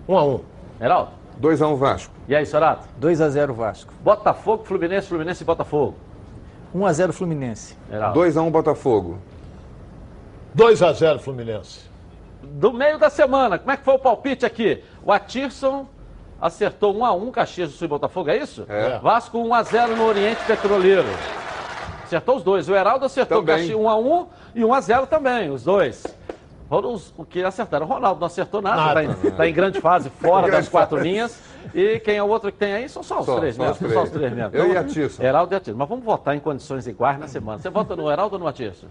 1 a 1 Heraldo? 2 a 1 Vasco. E aí, Sorato? 2 a 0 Vasco. Botafogo, Fluminense, Fluminense e Botafogo. 1 a 0 Fluminense. Heraldo? 2 a 1 Botafogo. 2 a 0 Fluminense. Do meio da semana, como é que foi o palpite aqui? O Atirson acertou 1 a 1 Caxias do Sul e Botafogo, é isso? É. Vasco 1 a 0 no Oriente Petroleiro. Acertou os dois. O Heraldo acertou Também. Caxias 1 a 1 e 1 a 0 também, os dois. Foram os o que acertaram. O Ronaldo não acertou nada, está em, tá em grande fase, fora das quatro fase. linhas. E quem é o outro que tem aí? São só os Só- três só mesmo. os três. Só os três mesmo. Eu e Então, Atirson. Heraldo e Atirson. Mas vamos votar em condições iguais na semana. Você vota no Heraldo ou no Atirson?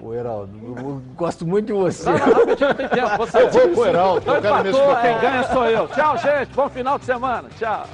Pô, Heraldo, eu gosto muito de você. Não, não, rapidinho, não tem tempo. Você Eu vou pro Heraldo, Então eu quero me empatou, quem ganha sou eu. Tchau, gente. Bom final de semana. Tchau.